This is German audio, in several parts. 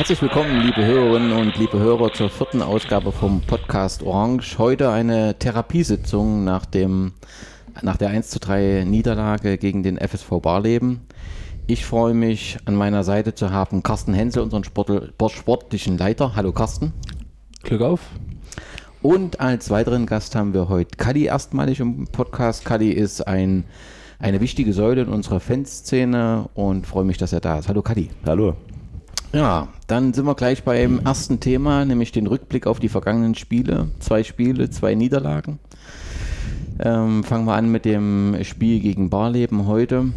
Herzlich willkommen, liebe Hörerinnen und liebe Hörer, zur vierten Ausgabe vom Podcast Orange. Heute eine Therapiesitzung nach, dem, nach der 1 zu 3 Niederlage gegen den FSV Barleben. Ich freue mich, an meiner Seite zu haben Carsten Hensel, unseren Sport, sportlichen Leiter. Hallo Carsten. Glück auf. Und als weiteren Gast haben wir heute Kali erstmalig im Podcast. Kali ist ein, eine wichtige Säule in unserer Fanszene und freue mich, dass er da ist. Hallo Kali. Hallo. Ja, dann sind wir gleich beim ersten Thema, nämlich den Rückblick auf die vergangenen Spiele. Zwei Spiele, zwei Niederlagen. Ähm, fangen wir an mit dem Spiel gegen Barleben heute.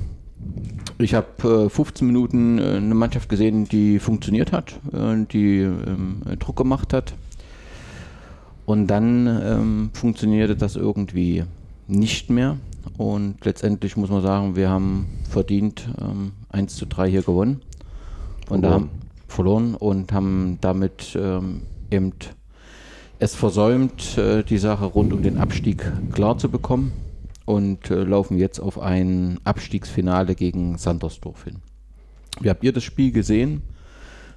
Ich habe äh, 15 Minuten äh, eine Mannschaft gesehen, die funktioniert hat, äh, die ähm, Druck gemacht hat. Und dann ähm, funktionierte das irgendwie nicht mehr. Und letztendlich muss man sagen, wir haben verdient ähm, 1 zu 3 hier gewonnen. Und da haben, verloren und haben damit ähm, eben es versäumt, äh, die Sache rund um den Abstieg klar zu bekommen und äh, laufen jetzt auf ein Abstiegsfinale gegen Sandersdorf hin. Wie habt ihr das Spiel gesehen?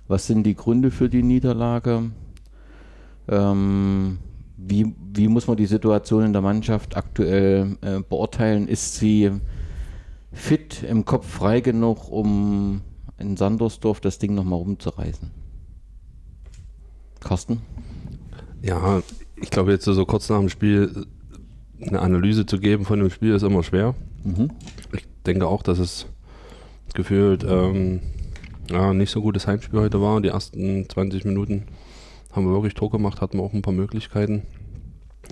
Was sind die Gründe für die Niederlage? Ähm, wie, wie muss man die Situation in der Mannschaft aktuell äh, beurteilen? Ist sie fit, im Kopf frei genug, um in Sandersdorf das Ding nochmal rumzureißen. Carsten? Ja, ich glaube jetzt so kurz nach dem Spiel eine Analyse zu geben von dem Spiel ist immer schwer. Mhm. Ich denke auch, dass es gefühlt ähm, ja, nicht so gutes Heimspiel heute war. Die ersten 20 Minuten haben wir wirklich Druck gemacht, hatten wir auch ein paar Möglichkeiten.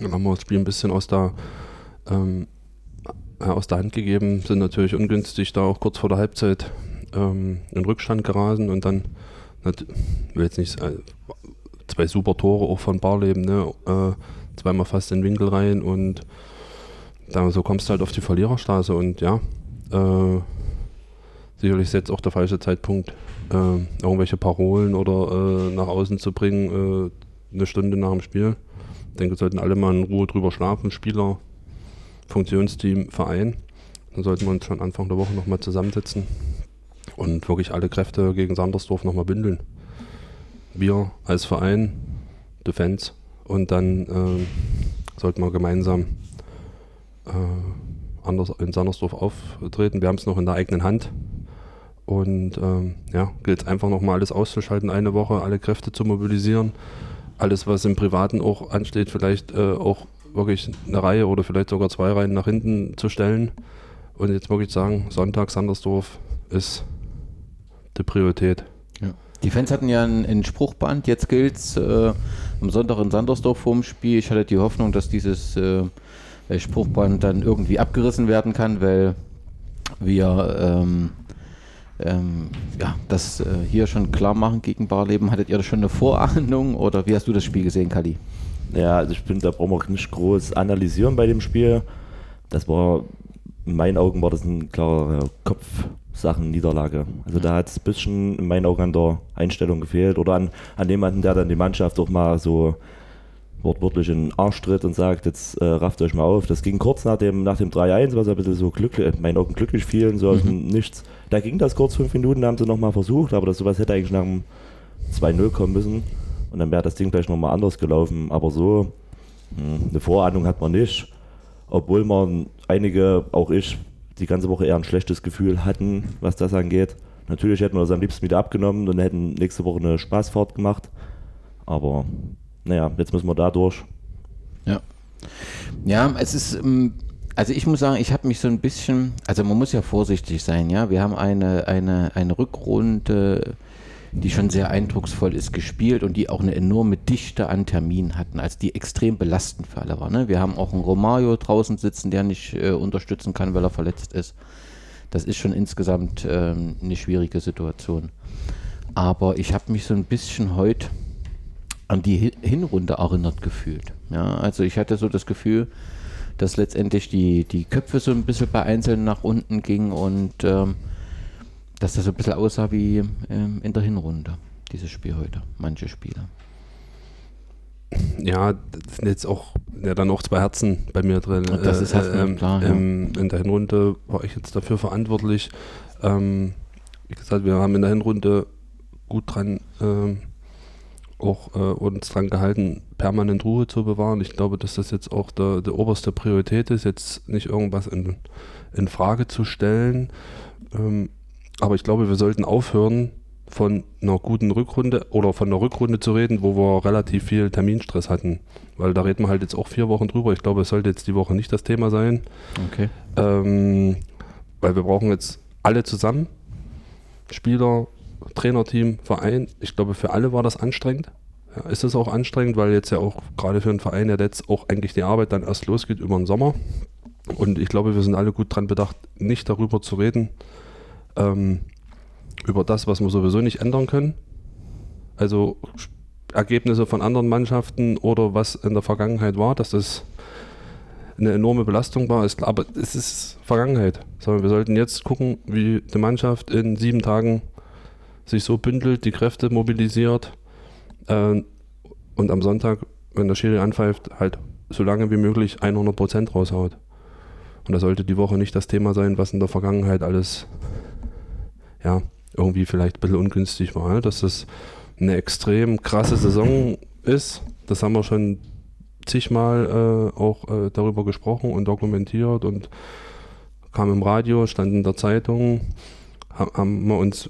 Dann haben wir das Spiel ein bisschen aus der, ähm, aus der Hand gegeben, sind natürlich ungünstig da auch kurz vor der Halbzeit ähm, in Rückstand gerasen und dann, ich will jetzt nicht, äh, zwei super Tore auch von Barleben, ne? Äh, zweimal fast in den Winkel rein und da, so kommst du halt auf die Verliererstraße und ja, äh, sicherlich ist jetzt auch der falsche Zeitpunkt, äh, irgendwelche Parolen oder äh, nach außen zu bringen, äh, eine Stunde nach dem Spiel. Ich denke, sollten alle mal in Ruhe drüber schlafen, Spieler, Funktionsteam, Verein. Dann sollten wir uns schon Anfang der Woche nochmal zusammensetzen und wirklich alle Kräfte gegen Sandersdorf nochmal bündeln. Wir als Verein, die Fans und dann äh, sollten wir gemeinsam äh, anders in Sandersdorf auftreten. Wir haben es noch in der eigenen Hand. Und ähm, ja, gilt es einfach nochmal alles auszuschalten, eine Woche, alle Kräfte zu mobilisieren. Alles, was im Privaten auch ansteht, vielleicht äh, auch wirklich eine Reihe oder vielleicht sogar zwei Reihen nach hinten zu stellen. Und jetzt wirklich sagen, Sonntag Sandersdorf ist die Priorität. Ja. Die Fans hatten ja ein, ein Spruchband, jetzt gilt es äh, am Sonntag in Sandersdorf vorm Spiel. Ich hatte die Hoffnung, dass dieses äh, Spruchband dann irgendwie abgerissen werden kann, weil wir ähm, ähm, ja, das äh, hier schon klar machen gegen Barleben. Hattet ihr da schon eine Vorahnung oder wie hast du das Spiel gesehen, Kali? Ja, also ich finde, da brauchen wir nicht groß analysieren bei dem Spiel. Das war, in meinen Augen war das ein klarer Kopf, Sachen Niederlage. Also da hat es ein bisschen in meinen Augen an der Einstellung gefehlt oder an, an jemanden, der dann die Mannschaft auch mal so wortwörtlich in den Arsch tritt und sagt, jetzt äh, rafft euch mal auf. Das ging kurz nach dem, nach dem 3-1, was ein bisschen so glücklich, in meinen Augen glücklich fielen, so mhm. aus dem Nichts. Da ging das kurz fünf Minuten, da haben sie nochmal versucht, aber das sowas hätte eigentlich nach dem 2-0 kommen müssen. Und dann wäre das Ding gleich nochmal anders gelaufen. Aber so, mh, hm, eine Vorahnung hat man nicht. Obwohl man einige, auch ich, die ganze Woche eher ein schlechtes Gefühl hatten, was das angeht. Natürlich hätten wir das am liebsten wieder abgenommen und hätten nächste Woche eine Spaßfahrt gemacht. Aber naja, jetzt müssen wir da durch. Ja. Ja, es ist, ähm, also ich muss sagen, ich habe mich so ein bisschen, also man muss ja vorsichtig sein, ja. Wir haben eine, eine, eine Rückrunde die schon sehr eindrucksvoll ist, gespielt und die auch eine enorme Dichte an Terminen hatten, als die extrem belastend für alle war. Ne? Wir haben auch einen Romario draußen sitzen, der nicht äh, unterstützen kann, weil er verletzt ist. Das ist schon insgesamt ähm, eine schwierige Situation. Aber ich habe mich so ein bisschen heute an die Hinrunde erinnert gefühlt. Ja, also ich hatte so das Gefühl, dass letztendlich die, die Köpfe so ein bisschen bei Einzelnen nach unten gingen und ähm, dass das so ein bisschen aussah wie ähm, in der Hinrunde, dieses Spiel heute, manche Spiele. Ja, das sind jetzt auch ja, dann auch zwei Herzen bei mir drin. Und das ist halt äh, klar. Ähm, ja. In der Hinrunde war ich jetzt dafür verantwortlich. Ähm, wie gesagt, wir haben in der Hinrunde gut dran, ähm, auch äh, uns dran gehalten, permanent Ruhe zu bewahren. Ich glaube, dass das jetzt auch der, der oberste Priorität ist, jetzt nicht irgendwas in, in Frage zu stellen. Ähm, aber ich glaube, wir sollten aufhören, von einer guten Rückrunde oder von einer Rückrunde zu reden, wo wir relativ viel Terminstress hatten. Weil da reden wir halt jetzt auch vier Wochen drüber. Ich glaube, es sollte jetzt die Woche nicht das Thema sein. Okay. Ähm, weil wir brauchen jetzt alle zusammen. Spieler, Trainerteam, Verein. Ich glaube, für alle war das anstrengend. Ja, ist es auch anstrengend, weil jetzt ja auch gerade für einen Verein ja jetzt auch eigentlich die Arbeit dann erst losgeht über den Sommer. Und ich glaube, wir sind alle gut dran bedacht, nicht darüber zu reden, ähm, über das, was wir sowieso nicht ändern können. Also Ergebnisse von anderen Mannschaften oder was in der Vergangenheit war, dass das eine enorme Belastung war, aber es ist Vergangenheit. Sondern wir sollten jetzt gucken, wie die Mannschaft in sieben Tagen sich so bündelt, die Kräfte mobilisiert äh, und am Sonntag, wenn der Schiri anpfeift, halt so lange wie möglich 100 Prozent raushaut. Und das sollte die Woche nicht das Thema sein, was in der Vergangenheit alles ja, irgendwie vielleicht ein bisschen ungünstig war, dass das eine extrem krasse Saison ist. Das haben wir schon zigmal äh, auch äh, darüber gesprochen und dokumentiert und kam im Radio, stand in der Zeitung, haben wir uns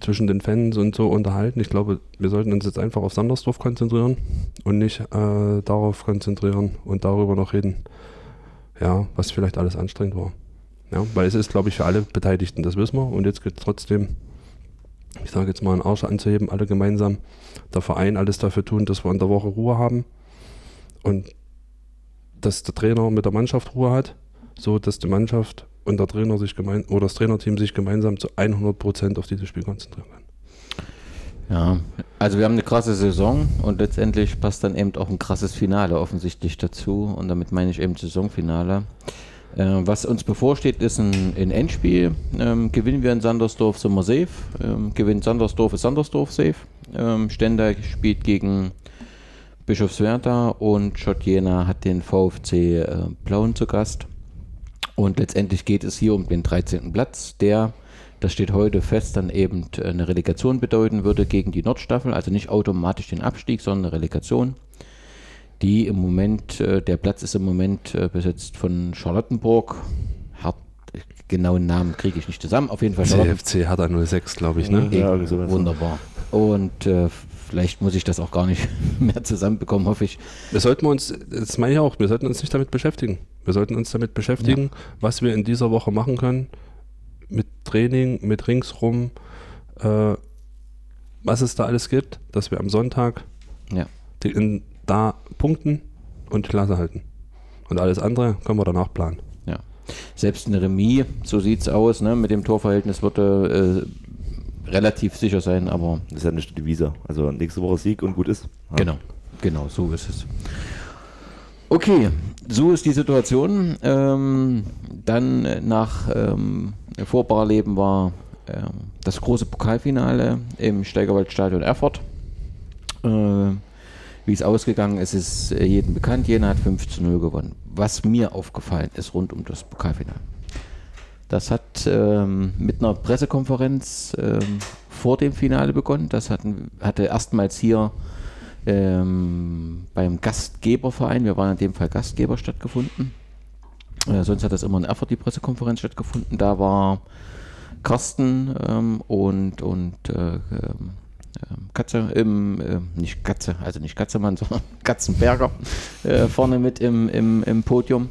zwischen den Fans und so unterhalten. Ich glaube, wir sollten uns jetzt einfach auf Sandersdorf konzentrieren und nicht äh, darauf konzentrieren und darüber noch reden, ja, was vielleicht alles anstrengend war. Ja, weil es ist, glaube ich, für alle Beteiligten, das wissen wir. Und jetzt geht es trotzdem ich sage jetzt mal, einen Arsch anzuheben, alle gemeinsam, der Verein alles dafür tun, dass wir in der Woche Ruhe haben und dass der Trainer mit der Mannschaft Ruhe hat, so dass die Mannschaft und der Trainer sich gemein oder das Trainerteam sich gemeinsam zu 100 Prozent auf dieses Spiel konzentrieren kann. Ja, also wir haben eine krasse Saison und letztendlich passt dann eben auch ein krasses Finale offensichtlich dazu und damit meine ich eben Saisonfinale. Äh, was uns bevorsteht, ist ein, ein Endspiel. Ähm, gewinnen wir in Sandersdorf, sind wir safe. Ähm, gewinnt Sandersdorf, ist Sandersdorf safe. Ähm, Stender spielt gegen Bischofswerda und Schott Jena hat den VfC äh, Plauen zu Gast. Und letztendlich geht es hier um den 13. Platz, der, das steht heute fest, dann eben eine Relegation bedeuten würde gegen die Nordstaffel. Also nicht automatisch den Abstieg, sondern eine Relegation die im Moment, äh, der Platz ist im Moment äh, besetzt von Charlottenburg. Hart, genauen Namen kriege ich nicht zusammen. Auf jeden Fall CFC hat er 06, glaube ich, ne? Ja, ja wunderbar. Und äh, vielleicht muss ich das auch gar nicht mehr zusammenbekommen, hoffe ich. Wir sollten uns, das meine ich auch, wir sollten uns nicht damit beschäftigen. Wir sollten uns damit beschäftigen, ja. was wir in dieser Woche machen können. Mit Training, mit ringsrum, äh, was es da alles gibt, dass wir am Sonntag ja. die, in, da punkten und Klasse halten. Und alles andere können wir danach planen. Ja. Selbst eine Remis, so sieht es aus, ne, mit dem Torverhältnis würde äh, relativ sicher sein, aber. Das ist ja nicht die Devise. Also nächste Woche Sieg und gut ist. Ja. Genau, genau, so ist es. Okay, so ist die Situation. Ähm, dann nach ähm, Vorbarleben war ähm, das große Pokalfinale im Steigerwaldstadion Erfurt. Äh, wie es ausgegangen ist, ist äh, jedem bekannt. Jena hat 5 zu 0 gewonnen. Was mir aufgefallen ist rund um das Pokalfinale. Das hat ähm, mit einer Pressekonferenz ähm, vor dem Finale begonnen. Das hatten, hatte erstmals hier ähm, beim Gastgeberverein, wir waren in dem Fall Gastgeber, stattgefunden. Äh, sonst hat das immer in Erfurt die Pressekonferenz stattgefunden. Da war Carsten ähm, und, und äh, ähm, Katze im, äh, nicht Katze, also nicht Katzemann, sondern Katzenberger äh, vorne mit im, im, im Podium.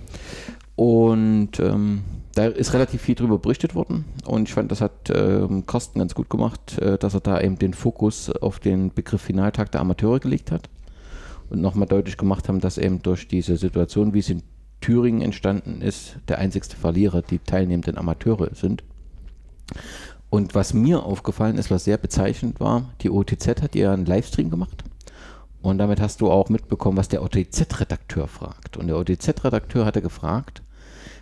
Und ähm, da ist relativ viel drüber berichtet worden und ich fand, das hat ähm, Carsten ganz gut gemacht, äh, dass er da eben den Fokus auf den Begriff Finaltag der Amateure gelegt hat und nochmal deutlich gemacht haben, dass eben durch diese Situation, wie es in Thüringen entstanden ist, der einzigste Verlierer die teilnehmenden Amateure sind. Und was mir aufgefallen ist, was sehr bezeichnend war, die OTZ hat ihr einen Livestream gemacht. Und damit hast du auch mitbekommen, was der OTZ-Redakteur fragt. Und der OTZ-Redakteur hatte gefragt,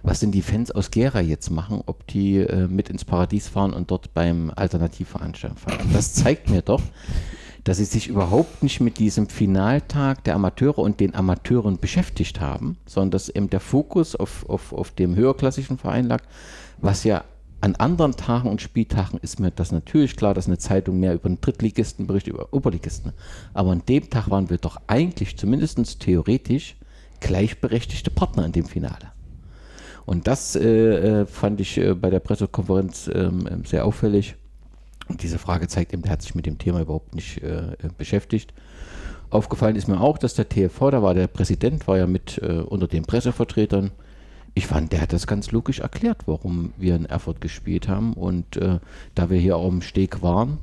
was denn die Fans aus Gera jetzt machen, ob die äh, mit ins Paradies fahren und dort beim Alternativveranstaltung fahren. Das zeigt mir doch, dass sie sich überhaupt nicht mit diesem Finaltag der Amateure und den Amateuren beschäftigt haben, sondern dass eben der Fokus auf, auf, auf dem höherklassischen Verein lag, was ja an anderen Tagen und Spieltagen ist mir das natürlich klar, dass eine Zeitung mehr über einen Drittligisten berichtet, über Oberligisten. Aber an dem Tag waren wir doch eigentlich zumindest theoretisch gleichberechtigte Partner in dem Finale. Und das äh, äh fand ich äh, bei der Pressekonferenz ähm, sehr auffällig. Und diese Frage zeigt eben, der hat sich mit dem Thema überhaupt nicht äh, äh beschäftigt. Aufgefallen ist mir auch, dass der TFV, da war der Präsident, war ja mit äh, unter den Pressevertretern, ich fand, der hat das ganz logisch erklärt, warum wir in Erfurt gespielt haben. Und äh, da wir hier auch im Steg waren,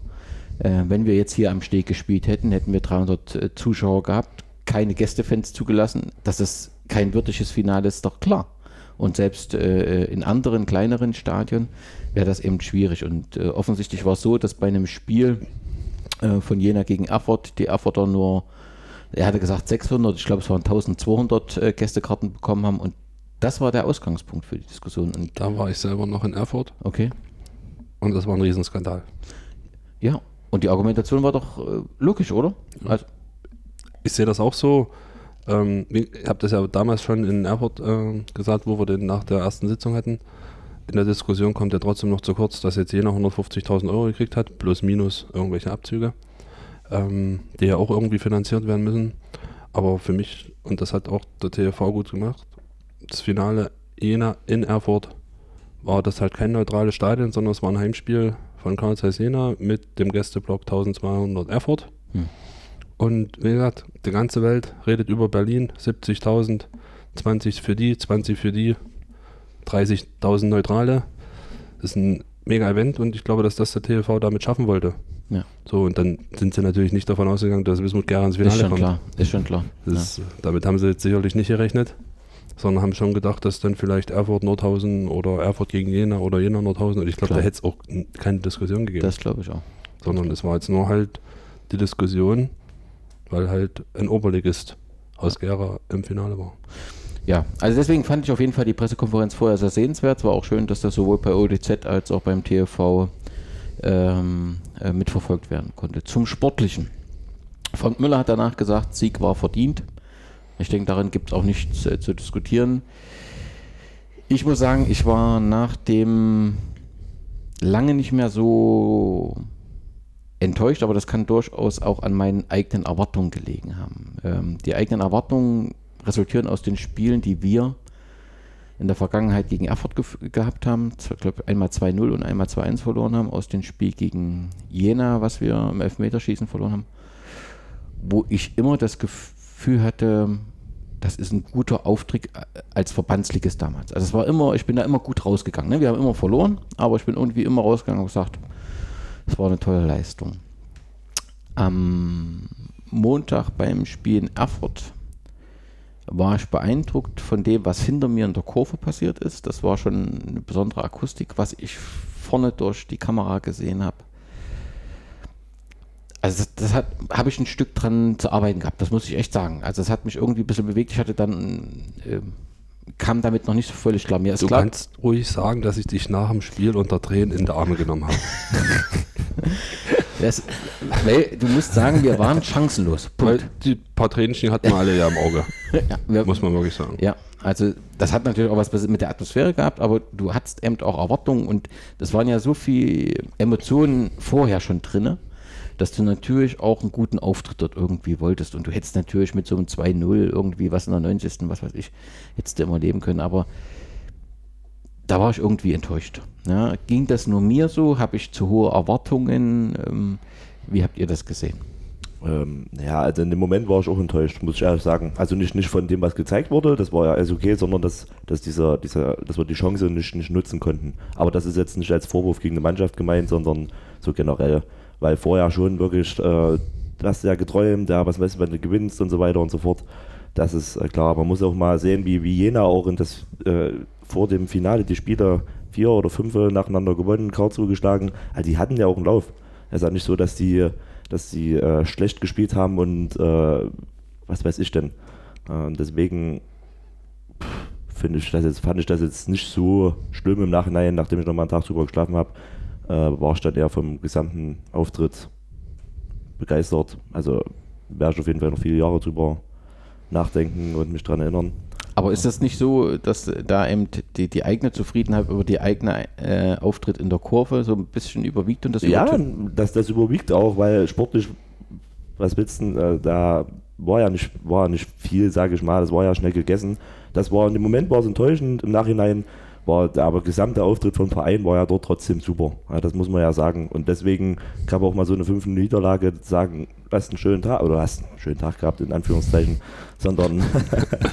äh, wenn wir jetzt hier am Steg gespielt hätten, hätten wir 300 äh, Zuschauer gehabt, keine Gästefans zugelassen. Dass es kein wirkliches Finale ist, doch klar. Und selbst äh, in anderen kleineren Stadien wäre das eben schwierig. Und äh, offensichtlich war es so, dass bei einem Spiel äh, von Jena gegen Erfurt die Erfurter nur, er hatte gesagt 600, ich glaube es waren 1200 Gästekarten bekommen haben und das war der Ausgangspunkt für die Diskussion. Und da war ich selber noch in Erfurt. Okay. Und das war ein Riesenskandal. Ja, und die Argumentation war doch äh, logisch, oder? Ja. Also, ich sehe das auch so. Ähm, ich habe das ja damals schon in Erfurt äh, gesagt, wo wir den nach der ersten Sitzung hatten. In der Diskussion kommt ja trotzdem noch zu kurz, dass jetzt jeder 150.000 Euro gekriegt hat, plus minus irgendwelche Abzüge, ähm, die ja auch irgendwie finanziert werden müssen. Aber für mich, und das hat auch der TV gut gemacht, das Finale Jena in Erfurt war das halt kein neutrales Stadion, sondern es war ein Heimspiel von Karl Zeiss Jena mit dem Gästeblock 1200 Erfurt. Hm. Und wie gesagt, die ganze Welt redet über Berlin, 70.000, 20 für die, 20 für die, 30.000 Neutrale. Das ist ein mega Event und ich glaube, dass das der TV damit schaffen wollte. Ja. So, und dann sind sie natürlich nicht davon ausgegangen, dass Wismut Gera ins Finale ist schon kommt. Klar. Ist schon klar. Ist, Damit haben sie jetzt sicherlich nicht gerechnet, sondern haben schon gedacht, dass dann vielleicht Erfurt Nordhausen oder Erfurt gegen Jena oder Jena Nordhausen, und ich glaube, da hätte es auch keine Diskussion gegeben. Das glaube ich auch. Sondern es war jetzt nur halt die Diskussion, weil halt ein Oberligist aus Gera im Finale war. Ja, also deswegen fand ich auf jeden Fall die Pressekonferenz vorher sehr sehenswert. Es war auch schön, dass das sowohl bei ODZ als auch beim TV ähm, äh, mitverfolgt werden konnte. Zum Sportlichen. Frank Müller hat danach gesagt, Sieg war verdient. Ich denke, daran gibt es auch nichts äh, zu diskutieren. Ich muss sagen, ich war nach dem lange nicht mehr so enttäuscht, aber das kann durchaus auch an meinen eigenen Erwartungen gelegen haben. Ähm, die eigenen Erwartungen resultieren aus den Spielen, die wir in der Vergangenheit gegen Erfurt ge gehabt haben. Ich glaube, einmal 2-0 und einmal 2-1 verloren haben. Aus dem Spiel gegen Jena, was wir im Elfmeterschießen verloren haben. Wo ich immer das Gefühl hatte, das ist ein guter Auftritt als Verbandsligist damals. Also es war immer, ich bin da immer gut rausgegangen. Ne? Wir haben immer verloren, aber ich bin irgendwie immer rausgegangen und gesagt, es war eine tolle Leistung. Am Montag beim Spiel in Erfurt war ich beeindruckt von dem, was hinter mir in der Kurve passiert ist. Das war schon eine besondere Akustik, was ich vorne durch die Kamera gesehen habe. Also das, das habe ich ein Stück dran zu arbeiten gehabt, das muss ich echt sagen. Also das hat mich irgendwie ein bisschen bewegt. Ich hatte dann äh, kam damit noch nicht so völlig klar. Mir ist du klar, kannst ruhig sagen, dass ich dich nach dem Spiel unter Tränen in die Arme genommen habe. das, weil, du musst sagen, wir waren chancenlos. Punkt. Weil die paar Tränchen hatten wir alle ja im Auge. ja, wir, Muss man wirklich sagen. Ja, also das hat natürlich auch was mit der Atmosphäre gehabt, aber du hattest eben auch Erwartungen und das waren ja so viele Emotionen vorher schon drinne dass du natürlich auch einen guten Auftritt dort irgendwie wolltest. Und du hättest natürlich mit so einem 2-0 irgendwie was in der 90. was weiß ich, hättest du immer leben können. Aber da war ich irgendwie enttäuscht. Ja, ging das nur mir so? Habe ich zu hohe Erwartungen? Ähm, wie habt ihr das gesehen? Ähm, ja, also in dem Moment war ich auch enttäuscht, muss ich ehrlich sagen. Also nicht, nicht von dem, was gezeigt wurde, das war ja alles okay, sondern dass, dass, dieser, dieser, dass wir die Chance nicht, nicht nutzen konnten. Aber das ist jetzt nicht als Vorwurf gegen die Mannschaft gemeint, sondern so generell weil vorher schon wirklich, äh, du hast ja geträumt, ja, was weißt du, wenn du gewinnst und so weiter und so fort. Das ist äh, klar. Man muss auch mal sehen, wie, wie Jena auch in das, äh, vor dem Finale die Spieler vier oder fünf nacheinander gewonnen, Karlsruhe geschlagen. Also die hatten ja auch einen Lauf. Es ist ja nicht so, dass die, dass die äh, schlecht gespielt haben und äh, was weiß ich denn. Äh, deswegen finde ich das jetzt, fand ich das jetzt nicht so schlimm im Nachhinein, nachdem ich nochmal einen Tag drüber geschlafen habe äh, war ich dann eher vom gesamten Auftritt begeistert. Also werde ich auf jeden Fall noch viele Jahre drüber nachdenken und mich daran erinnern. Aber ist das nicht so, dass da eben die, die eigene Zufriedenheit über die eigene äh, Auftritt in der Kurve so ein bisschen überwiegt und das Ja, übertönt? das, überwiegt auch, weil sportlich, was willst du, äh, da war ja nicht, war nicht viel, sage ich mal, das war ja schnell gegessen. Das war, im Moment war es enttäuschend, im Nachhinein war der aber gesamte Auftritt vom Verein war ja dort trotzdem super. Ja, das muss man ja sagen. Und deswegen kann man auch mal so eine fünfte Niederlage sagen, hast einen schönen Tag, oder hast einen schönen Tag gehabt, in Anführungszeichen, sondern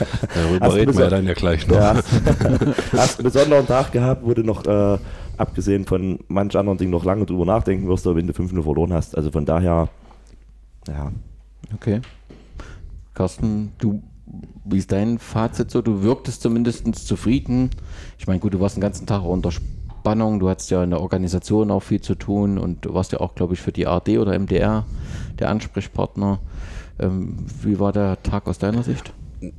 Darüber reden wir ja dann ja gleich noch. ja, hast einen besonderen Tag gehabt, wo du noch, äh, abgesehen von manch anderen Dingen, noch lange drüber nachdenken wirst, wenn du 5-0 verloren hast. Also von daher, ja, Okay. Carsten, du, wie ist dein Fazit so? Du wirktest zumindest zufrieden. Ich meine, gut, du warst den ganzen Tag unter Spannung. Du hattest ja in der Organisation auch viel zu tun und du warst ja auch, glaube ich, für die ARD oder MDR der Ansprechpartner. Ähm, wie war der Tag aus deiner Sicht?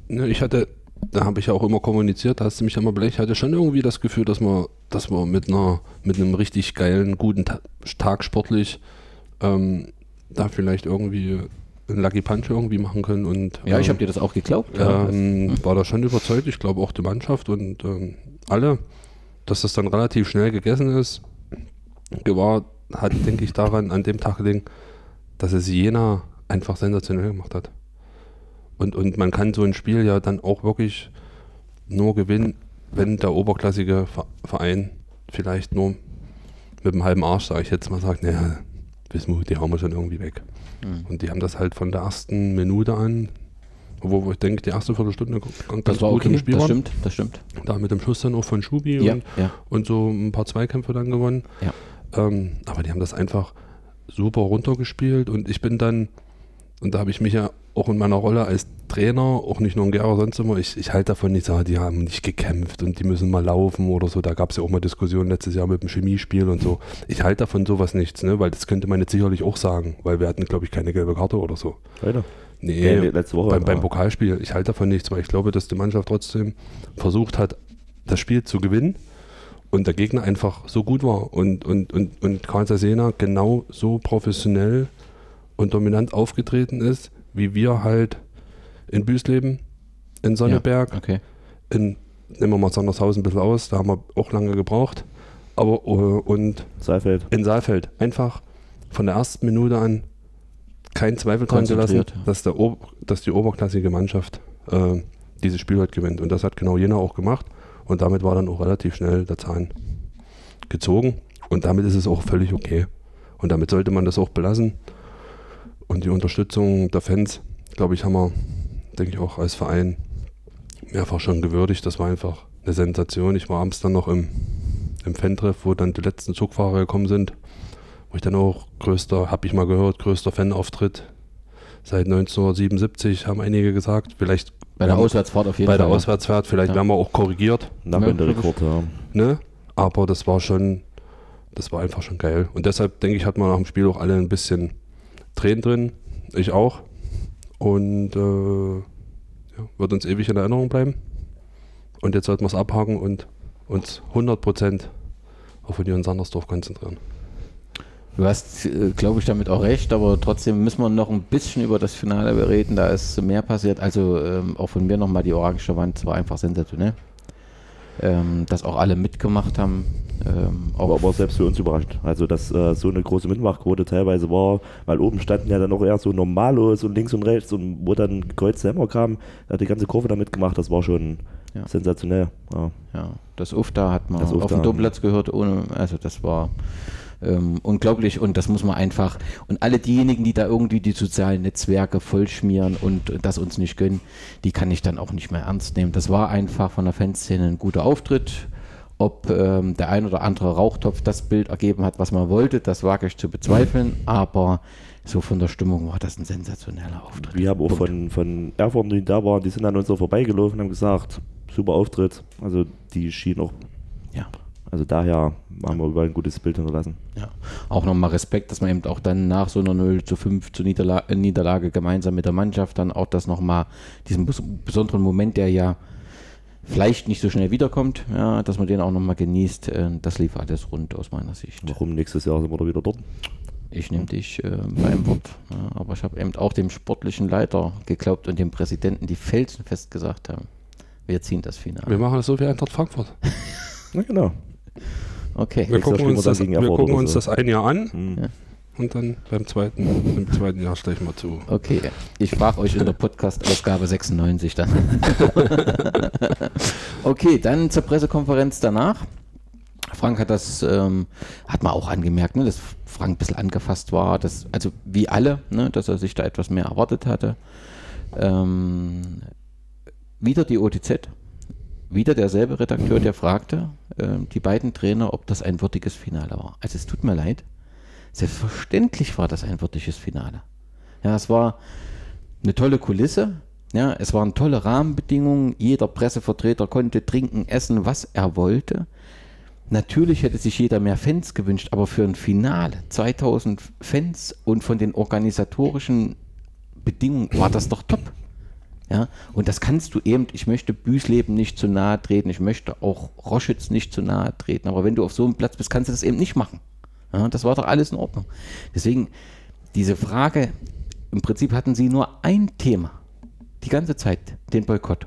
Ne, ich hatte, da habe ich ja auch immer kommuniziert, da hast du mich ja mal belächelt, ich hatte schon irgendwie das Gefühl, dass wir, dass wir mit einer, mit einem richtig geilen, guten Ta Tag sportlich ähm, da vielleicht irgendwie einen Lucky Punch irgendwie machen können und Ja, ich ähm, habe dir das auch geglaubt. ja. ähm, war da schon überzeugt, ich glaube auch die Mannschaft und ähm, alle, dass das dann relativ schnell gegessen ist, war, hat, denke ich, daran an dem Tag gelegen, dass es Jena einfach sensationell gemacht hat. Und, und man kann so ein Spiel ja dann auch wirklich nur gewinnen, wenn der oberklassige Ver- Verein vielleicht nur mit dem halben Arsch, sage ich jetzt mal, sagt, naja, Wismut, die hauen wir schon irgendwie weg. Mhm. Und die haben das halt von der ersten Minute an, wo, wo ich denke, die erste Viertelstunde ganz Das war gut okay, im Spiel das waren. stimmt, das stimmt. Da mit dem Schuss dann auch von Schubi Ja, und, ja. und so ein paar Zweikämpfe dann gewonnen. Ja. Ähm, aber die haben das einfach super runtergespielt und ich bin dann, und da habe ich mich ja auch in meiner Rolle als Trainer, auch nicht nur ein Gera, sonst immer, ich, ich halte davon nicht, ah, die haben nicht gekämpft und die müssen mal laufen oder so. Da gab es ja auch mal Diskussionen letztes Jahr mit dem Chemiespiel und so. Ich halte davon sowas nichts, ne? weil das könnte man jetzt sicherlich auch sagen, weil wir hatten, glaube ich, keine gelbe Karte oder so. weiter. Nee, nee, letzte Woche, beim, beim. Pokalspiel. Ich halte davon nichts, weil ich glaube, dass die Mannschaft trotzdem versucht hat, das Spiel zu gewinnen und der Gegner einfach so gut war und, und, und, und Karl Sena genau so professionell und dominant aufgetreten ist, wie wir halt in Büsleben, in Sonneberg, Okay. in, nehmen wir mal Sondershausen ein bisschen aus, da haben wir auch lange gebraucht, aber äh, und Seifeld. in Saalfeld einfach von der ersten Minute an keinen Zweifel dran gelassen, ja. dass, der Ober, dass die oberklassige Mannschaft äh, dieses Spiel heute gewinnt. Und das hat genau Jena auch gemacht. Und damit war dann auch relativ schnell der Zahn gezogen. Und damit ist es auch völlig okay. Und damit sollte man das auch belassen. Und die Unterstützung der Fans, glaube ich, haben wir, denke ich, auch als Verein mehrfach schon gewürdigt. Das war einfach eine Sensation. Ich war abends dann noch im, im Fan-Treff, wo dann die letzten Zugfahrer gekommen sind. Wo ich dann auch größter, habe ich mal gehört, größter Fanauftritt seit 1977, haben einige gesagt. Vielleicht Bei der Auswärtsfahrt auf jeden bei Fall. der Auswärtsfahrt, vielleicht Ja. werden wir auch korrigiert. Nachwenderekord, ja. Ne? Aber das war schon, das war einfach schon geil. Und deshalb denke ich, hat man nach dem Spiel auch alle ein bisschen Tränen drin. Ich auch. Und äh, ja, wird uns ewig in Erinnerung bleiben. Und jetzt sollten wir es abhaken und uns 100% auf Union Sandersdorf konzentrieren. Du hast, äh, glaube ich, damit auch recht, aber trotzdem müssen wir noch ein bisschen über das Finale reden. Da ist mehr passiert. Also ähm, auch von mir nochmal die orange Wand, war einfach sensationell. Ähm, dass auch alle mitgemacht haben. Ähm, auch Aber, aber selbst für uns überrascht. Also, dass äh, so eine große Mitmachquote teilweise war, weil oben standen ja dann auch eher so Normalos und links und rechts und wo dann gekreuzte Hämmer da hat die ganze Kurve da mitgemacht, das war schon Ja. sensationell. Ja. Ja, das UFTA hat man Das auf dem Doppelplatz gehört, ohne, also das war ähm, unglaublich und das muss man einfach, und alle diejenigen, die da irgendwie die sozialen Netzwerke vollschmieren und das uns nicht gönnen, die kann ich dann auch nicht mehr ernst nehmen. Das war einfach von der Fanszene ein guter Auftritt. Ob ähm, der ein oder andere Rauchtopf das Bild ergeben hat, was man wollte, das wage ich zu bezweifeln, aber so von der Stimmung war das ein sensationeller Auftritt. Wir haben auch Punkt. von, von Erfurt, die da waren, die sind an uns so vorbeigelaufen und haben gesagt, super Auftritt. Also die schienen auch, Ja. Also daher haben wir überall ein gutes Bild hinterlassen. Ja, auch nochmal Respekt, dass man eben auch dann nach so einer 0 zu 5 zu Niederla äh, Niederlage gemeinsam mit der Mannschaft dann auch das nochmal, diesen bes besonderen Moment, der ja vielleicht nicht so schnell wiederkommt, ja, dass man den auch nochmal genießt, äh, das lief alles rund aus meiner Sicht. Warum nächstes Jahr sind wir da wieder dort? Ich nehme dich äh, beim Wort, ja, aber ich habe eben auch dem sportlichen Leiter geglaubt und dem Präsidenten, die felsenfest gesagt haben, Wir ziehen das Finale. Wir machen das so wie Eintracht Frankfurt. Ja, genau. Okay. Wir gucken, uns das, wir gucken uns das ein Jahr an Hm. Ja. und dann beim zweiten, im zweiten Jahr stechen wir zu. Okay, ich frage euch in der Podcast-Ausgabe 96 dann. okay, dann zur Pressekonferenz danach. Frank hat das, ähm, hat man auch angemerkt, ne, dass Frank ein bisschen angefasst war, dass, also wie alle, ne, dass er sich da etwas mehr erwartet hatte. Ähm, wieder die OTZ, wieder derselbe Redakteur, der fragte ähm, die beiden Trainer, ob das ein würdiges Finale war. Also es tut mir leid, selbstverständlich war das ein würdiges Finale. Ja, es war eine tolle Kulisse. Ja, es waren tolle Rahmenbedingungen. Jeder Pressevertreter konnte trinken, essen, was er wollte. Natürlich hätte sich jeder mehr Fans gewünscht, aber für ein Finale 2000 Fans und von den organisatorischen Bedingungen war das doch top. Ja, und das kannst du eben, ich möchte Büsleben nicht zu nahe treten, ich möchte auch Roschitz nicht zu nahe treten, aber wenn du auf so einem Platz bist, kannst du das eben nicht machen. Ja, das war doch alles in Ordnung. Deswegen, diese Frage, im Prinzip hatten sie nur ein Thema, die ganze Zeit, den Boykott.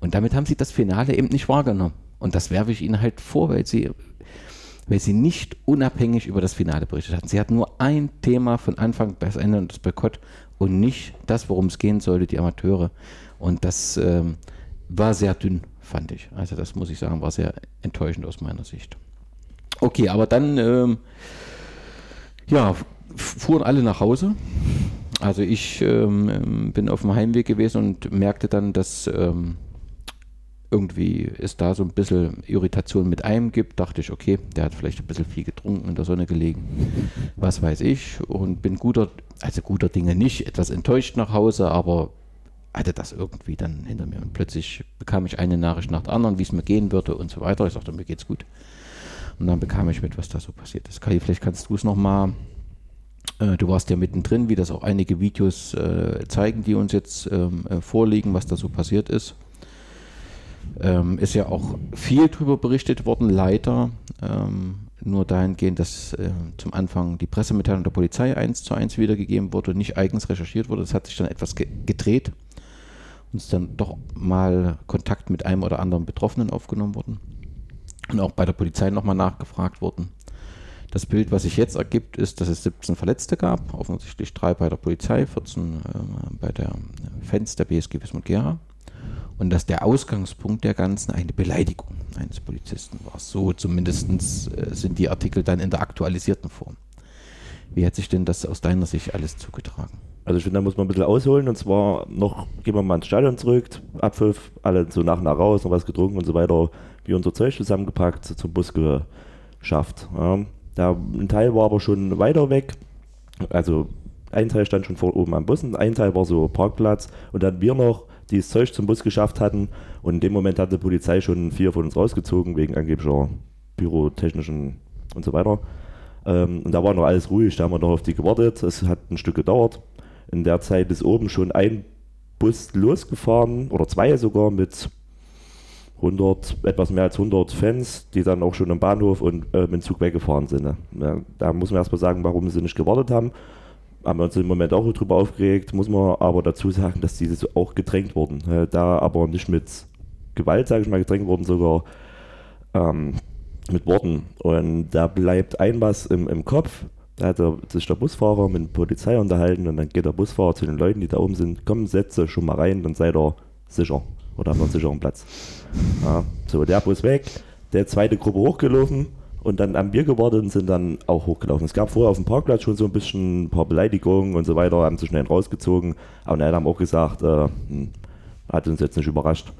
Und damit haben sie das Finale eben nicht wahrgenommen. Und das werfe ich ihnen halt vor, weil sie, weil sie nicht unabhängig über das Finale berichtet hatten. Sie hatten nur ein Thema von Anfang bis Ende und das Boykott und nicht das, worum es gehen sollte, die Amateure. Und das ähm, war sehr dünn, fand ich. Also das muss ich sagen, war sehr enttäuschend aus meiner Sicht. Okay, aber dann ähm, ja, fuhren alle nach Hause. Also ich ähm, ähm, bin auf dem Heimweg gewesen und merkte dann, dass ähm, irgendwie es da so ein bisschen Irritation mit einem gibt. Dachte ich, okay, der hat vielleicht ein bisschen viel getrunken, in der Sonne gelegen, was weiß ich. Und bin guter, also guter Dinge nicht, etwas enttäuscht nach Hause, aber hatte das irgendwie dann hinter mir. Und plötzlich bekam ich eine Nachricht nach der anderen, wie es mir gehen würde und so weiter. Ich sagte, mir geht's gut. Und dann bekam ich mit, was da so passiert ist. Kai, vielleicht kannst du es nochmal, äh, du warst ja mittendrin, wie das auch einige Videos äh, zeigen, die uns jetzt ähm, äh, vorliegen, was da so passiert ist. Ähm, ist ja auch viel drüber berichtet worden, leider. Ähm, nur dahingehend, dass äh, zum Anfang die Pressemitteilung der Polizei eins zu eins wiedergegeben wurde und nicht eigens recherchiert wurde. Das hat sich dann etwas ge gedreht und ist dann doch mal Kontakt mit einem oder anderen Betroffenen aufgenommen worden und auch bei der Polizei nochmal nachgefragt worden. Das Bild, was sich jetzt ergibt, ist, dass es 17 Verletzte gab, offensichtlich drei bei der Polizei, 14 äh, bei der Fans der BSG Wismut Gera. Und dass der Ausgangspunkt der Ganzen eine Beleidigung eines Polizisten war. So zumindest äh, sind die Artikel dann in der aktualisierten Form. Wie hat sich denn das aus deiner Sicht alles zugetragen? Also ich finde, da muss man ein bisschen ausholen und zwar noch, gehen wir mal ins Stadion zurück, Abpfiff, alle so nach und nach raus, noch was getrunken und so weiter, wie unser Zeug zusammengepackt, zum Bus geschafft. Ja. Da, ein Teil war aber schon weiter weg, also ein Teil stand schon vor oben am Bus, und ein Teil war so Parkplatz und dann wir noch, die das Zeug zum Bus geschafft hatten und in dem Moment hat die Polizei schon vier von uns rausgezogen wegen angeblicher pyrotechnischen und so weiter. Ähm, und da war noch alles ruhig, da haben wir noch auf die gewartet, es hat ein Stück gedauert. In der Zeit ist oben schon ein Bus losgefahren oder zwei sogar mit 100, etwas mehr als 100 Fans, die dann auch schon am Bahnhof und äh, mit dem Zug weggefahren sind. Ne? Ja, da muss man erstmal sagen, warum sie nicht gewartet haben. Haben wir uns im Moment auch drüber aufgeregt, muss man aber dazu sagen, dass diese auch gedrängt wurden. Äh, da aber nicht mit Gewalt, sage ich mal, gedrängt wurden, sogar ähm, mit Worten. Und da bleibt ein was im, im Kopf. Da hat sich der Busfahrer mit der Polizei unterhalten und dann geht der Busfahrer zu den Leuten, die da oben sind, komm, setze schon mal rein, dann seid ihr sicher oder habt ihr einen sicheren Platz. Ja, so, der Bus weg, der zweite Gruppe hochgelaufen und dann am Bier gewartet und sind dann auch hochgelaufen. Es gab vorher auf dem Parkplatz schon so ein bisschen ein paar Beleidigungen und so weiter, haben sie schnell rausgezogen, aber dann haben auch gesagt, äh, hm, hat uns jetzt nicht überrascht.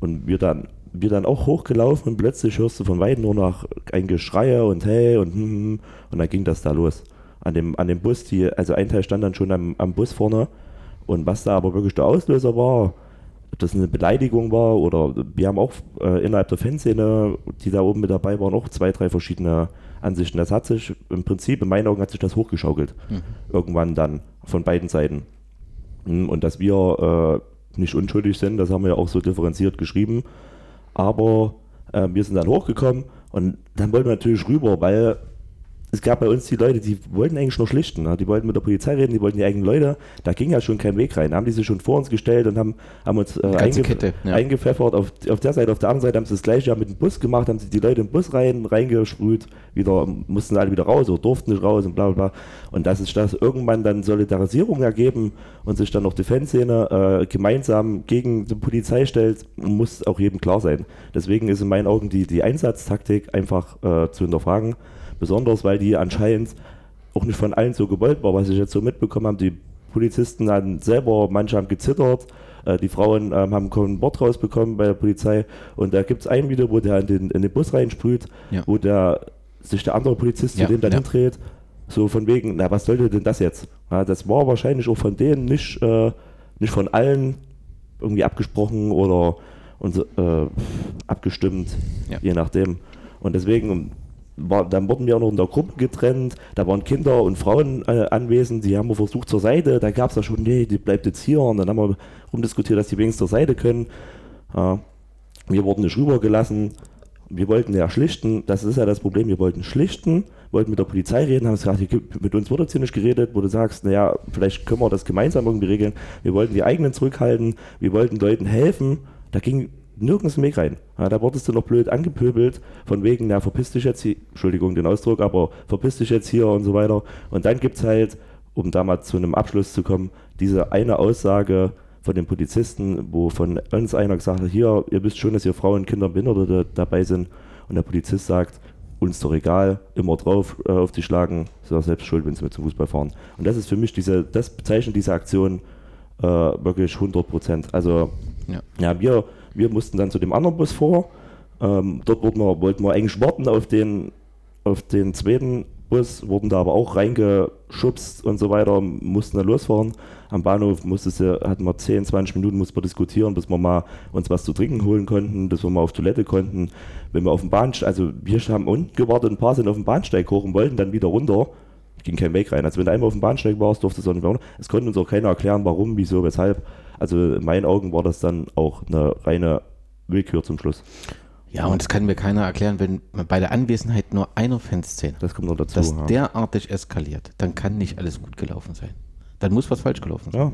Und wir dann, wir dann auch hochgelaufen und plötzlich hörst du von weitem nur noch ein Geschreie und hey und hm, hm, und dann ging das da los. An dem, an dem Bus, die, also ein Teil stand dann schon am, am Bus vorne und was da aber wirklich der Auslöser war, ob das eine Beleidigung war oder wir haben auch äh, innerhalb der Fanszene, die da oben mit dabei waren, auch zwei, drei verschiedene Ansichten. Das hat sich im Prinzip, in meinen Augen hat sich das hochgeschaukelt. Irgendwann dann von beiden Seiten. Mm, Und dass wir äh, nicht unschuldig sind, das haben wir ja auch so differenziert geschrieben. Aber äh, wir sind dann hochgekommen und dann wollten wir natürlich rüber, weil es gab bei uns die Leute, die wollten eigentlich nur schlichten. Ne? Die wollten mit der Polizei reden, die wollten die eigenen Leute. Da ging ja schon kein Weg rein. Da haben die sich schon vor uns gestellt und haben, haben uns äh, eingef Kette, ja. eingepfeffert. Auf, auf der Seite, auf der anderen Seite haben sie das gleiche mit dem Bus gemacht, haben sie die Leute im Bus rein, reingesprüht, wieder mussten alle wieder raus oder durften nicht raus und bla bla bla. Und das ist das irgendwann dann Solidarisierung ergeben und sich dann auch die Fanszene äh, gemeinsam gegen die Polizei stellt, muss auch jedem klar sein. Deswegen ist in meinen Augen die, die Einsatztaktik einfach äh, zu hinterfragen. Besonders, weil die anscheinend auch nicht von allen so gewollt war, was ich jetzt so mitbekommen habe. Die Polizisten haben selber, manche haben gezittert, äh, die Frauen ähm, haben kein Wort rausbekommen bei der Polizei. Und da gibt es ein Video, wo der in den, in den Bus reinsprüht, Ja. wo der sich der andere Polizist Ja, zu dem dann ja. hindreht. So von wegen, na, was sollte denn das jetzt? Ja, das war wahrscheinlich auch von denen nicht, äh, nicht von allen irgendwie abgesprochen oder und, äh, abgestimmt, je nachdem. Und deswegen war, dann wurden wir auch noch in der Gruppe getrennt, da waren Kinder und Frauen äh, anwesend, die haben wir versucht zur Seite, da gab es ja schon, nee, die bleibt jetzt hier. Und dann haben wir rumdiskutiert, dass die wenigstens zur Seite können. Äh, wir wurden nicht rübergelassen, wir wollten ja schlichten, das ist ja das Problem, wir wollten schlichten, wollten mit der Polizei reden, haben gesagt, mit uns wurde nicht geredet, wo du sagst, naja, vielleicht können wir das gemeinsam irgendwie regeln. Wir wollten die eigenen zurückhalten, wir wollten Leuten helfen, da ging nirgends ein Weg rein. Ja, da wurdest du noch blöd angepöbelt, von wegen, na, verpiss dich jetzt hier, Entschuldigung den Ausdruck, aber verpiss dich jetzt hier und so weiter. Und dann gibt es halt, um da mal zu einem Abschluss zu kommen, diese eine Aussage von den Polizisten, wo von uns einer gesagt hat, hier, ihr wisst schon, dass hier Frauen, Kinder Behinderte dabei sind. Und der Polizist sagt, uns doch egal, immer drauf äh, auf die schlagen, ist doch selbst schuld, wenn sie mit zum Fußball fahren. Und das ist für mich diese, das bezeichnet diese Aktion äh, wirklich 100 Prozent. Also Ja. ja, wir, wir mussten dann zu dem anderen Bus vor. Ähm, dort wir, wollten wir eigentlich warten auf den, auf den zweiten Bus, wurden da aber auch reingeschubst und so weiter, mussten dann losfahren. Am Bahnhof musste, hatten wir 10, 20 Minuten, mussten wir diskutieren, bis wir mal uns was zu trinken holen konnten, bis wir mal auf Toilette konnten. Wenn wir auf dem Bahnsteig, also wir haben unten gewartet, ein paar sind auf dem Bahnsteig hoch und wollten dann wieder runter. Ging kein Weg rein. Also wenn du einmal auf dem Bahnsteig warst, durfte es auch nicht mehr runter. Es konnte uns auch keiner erklären, warum, wieso, weshalb. Also in meinen Augen war das dann auch eine reine Willkür zum Schluss. Ja, und das kann mir keiner erklären, wenn bei der Anwesenheit nur einer Fanszene Das kommt noch dazu. das ja. derartig eskaliert, dann kann nicht alles gut gelaufen sein. Dann muss was falsch gelaufen sein. ja.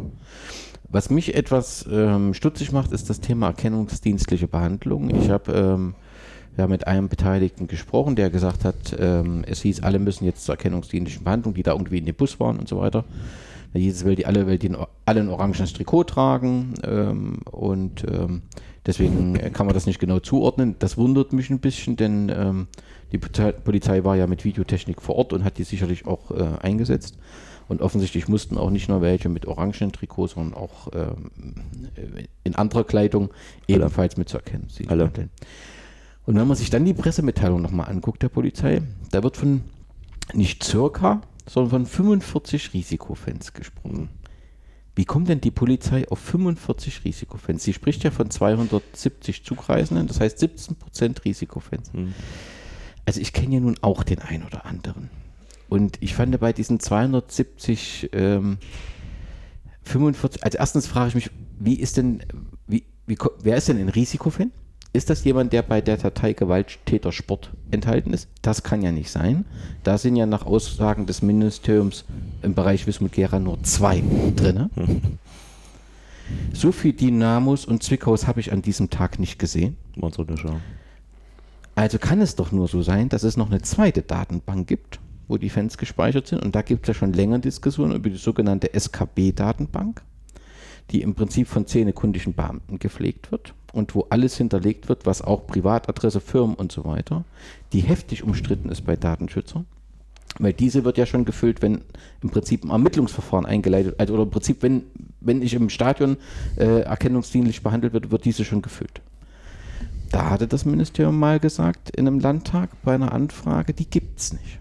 Was mich etwas ähm, stutzig macht, ist das Thema erkennungsdienstliche Behandlung. Ich habe ähm, ja, mit einem Beteiligten gesprochen, der gesagt hat, ähm, es hieß, alle müssen jetzt zur erkennungsdienstlichen Behandlung, die da irgendwie in dem Bus waren und so weiter. Es, weil die alle, weil die ein, alle ein orangenes Trikot tragen ähm, und ähm, deswegen kann man das nicht genau zuordnen. Das wundert mich ein bisschen, denn ähm, die Polizei- war ja mit Videotechnik vor Ort und hat die sicherlich auch äh, eingesetzt. Und offensichtlich mussten auch nicht nur welche mit orangenen Trikots, sondern auch ähm, in anderer Kleidung ebenfalls mit zu erkennen. Sie Alle. Und wenn man sich dann die Pressemitteilung nochmal anguckt, der Polizei, da wird von nicht circa, sondern von 45 Risikofans gesprochen. Wie kommt denn die Polizei auf 45 Risikofans? Sie spricht ja von 270 Zugreisenden, das heißt 17% Risikofans. Hm. Also ich kenne ja nun auch den einen oder anderen. Und ich fand bei diesen 270, ähm, 45, also erstens frage ich mich, wie ist denn, wie, wie, wer ist denn ein Risikofan? Ist das jemand, der bei der Datei Gewalttäter Sport enthalten ist? Das kann ja nicht sein. Da sind ja nach Aussagen des Ministeriums im Bereich Wismut Gera nur zwei drin. So viel Dynamos und Zwickhaus habe ich an diesem Tag nicht gesehen. War so nicht, ja. Also kann es doch nur so sein, dass es noch eine zweite Datenbank gibt, wo die Fans gespeichert sind. Und da gibt es ja schon länger Diskussionen über die sogenannte SKB-Datenbank, die im Prinzip von zehnekundigen Beamten gepflegt wird und wo alles hinterlegt wird, was auch Privatadresse, Firmen und so weiter, die heftig umstritten ist bei Datenschützern. Weil diese wird ja schon gefüllt, wenn im Prinzip ein Ermittlungsverfahren eingeleitet also oder im Prinzip, wenn, wenn ich im Stadion äh, erkennungsdienlich behandelt wird, wird diese schon gefüllt. Da hatte das Ministerium mal gesagt in einem Landtag bei einer Anfrage, die gibt es nicht.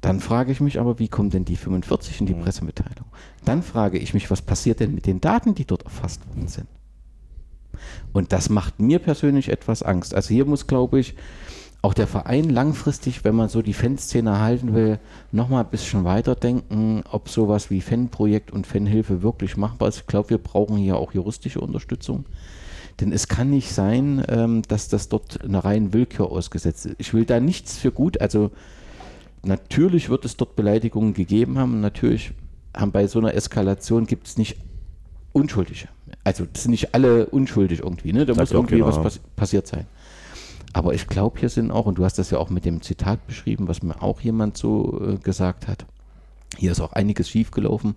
Dann frage ich mich aber, wie kommen denn die 45 in die Pressemitteilung? Dann frage ich mich, was passiert denn mit den Daten, die dort erfasst worden sind? Und das macht mir persönlich etwas Angst. Also hier muss, glaube ich, auch der Verein langfristig, wenn man so die Fanszene erhalten will, nochmal ein bisschen weiterdenken, ob sowas wie Fanprojekt und Fanhilfe wirklich machbar ist. Ich glaube, wir brauchen hier auch juristische Unterstützung. Denn es kann nicht sein, ähm, dass das dort eine rein Willkür ausgesetzt ist. Ich will da nichts für gut, also natürlich wird es dort Beleidigungen gegeben haben. Natürlich haben bei so einer Eskalation gibt es nicht Unschuldige. Also das sind nicht alle unschuldig irgendwie. Ne? Da Sagt muss irgendwie keiner. was pass passiert sein. Aber ich glaube, hier sind auch, und du hast das ja auch mit dem Zitat beschrieben, was mir auch jemand so äh, gesagt hat, hier ist auch einiges schiefgelaufen,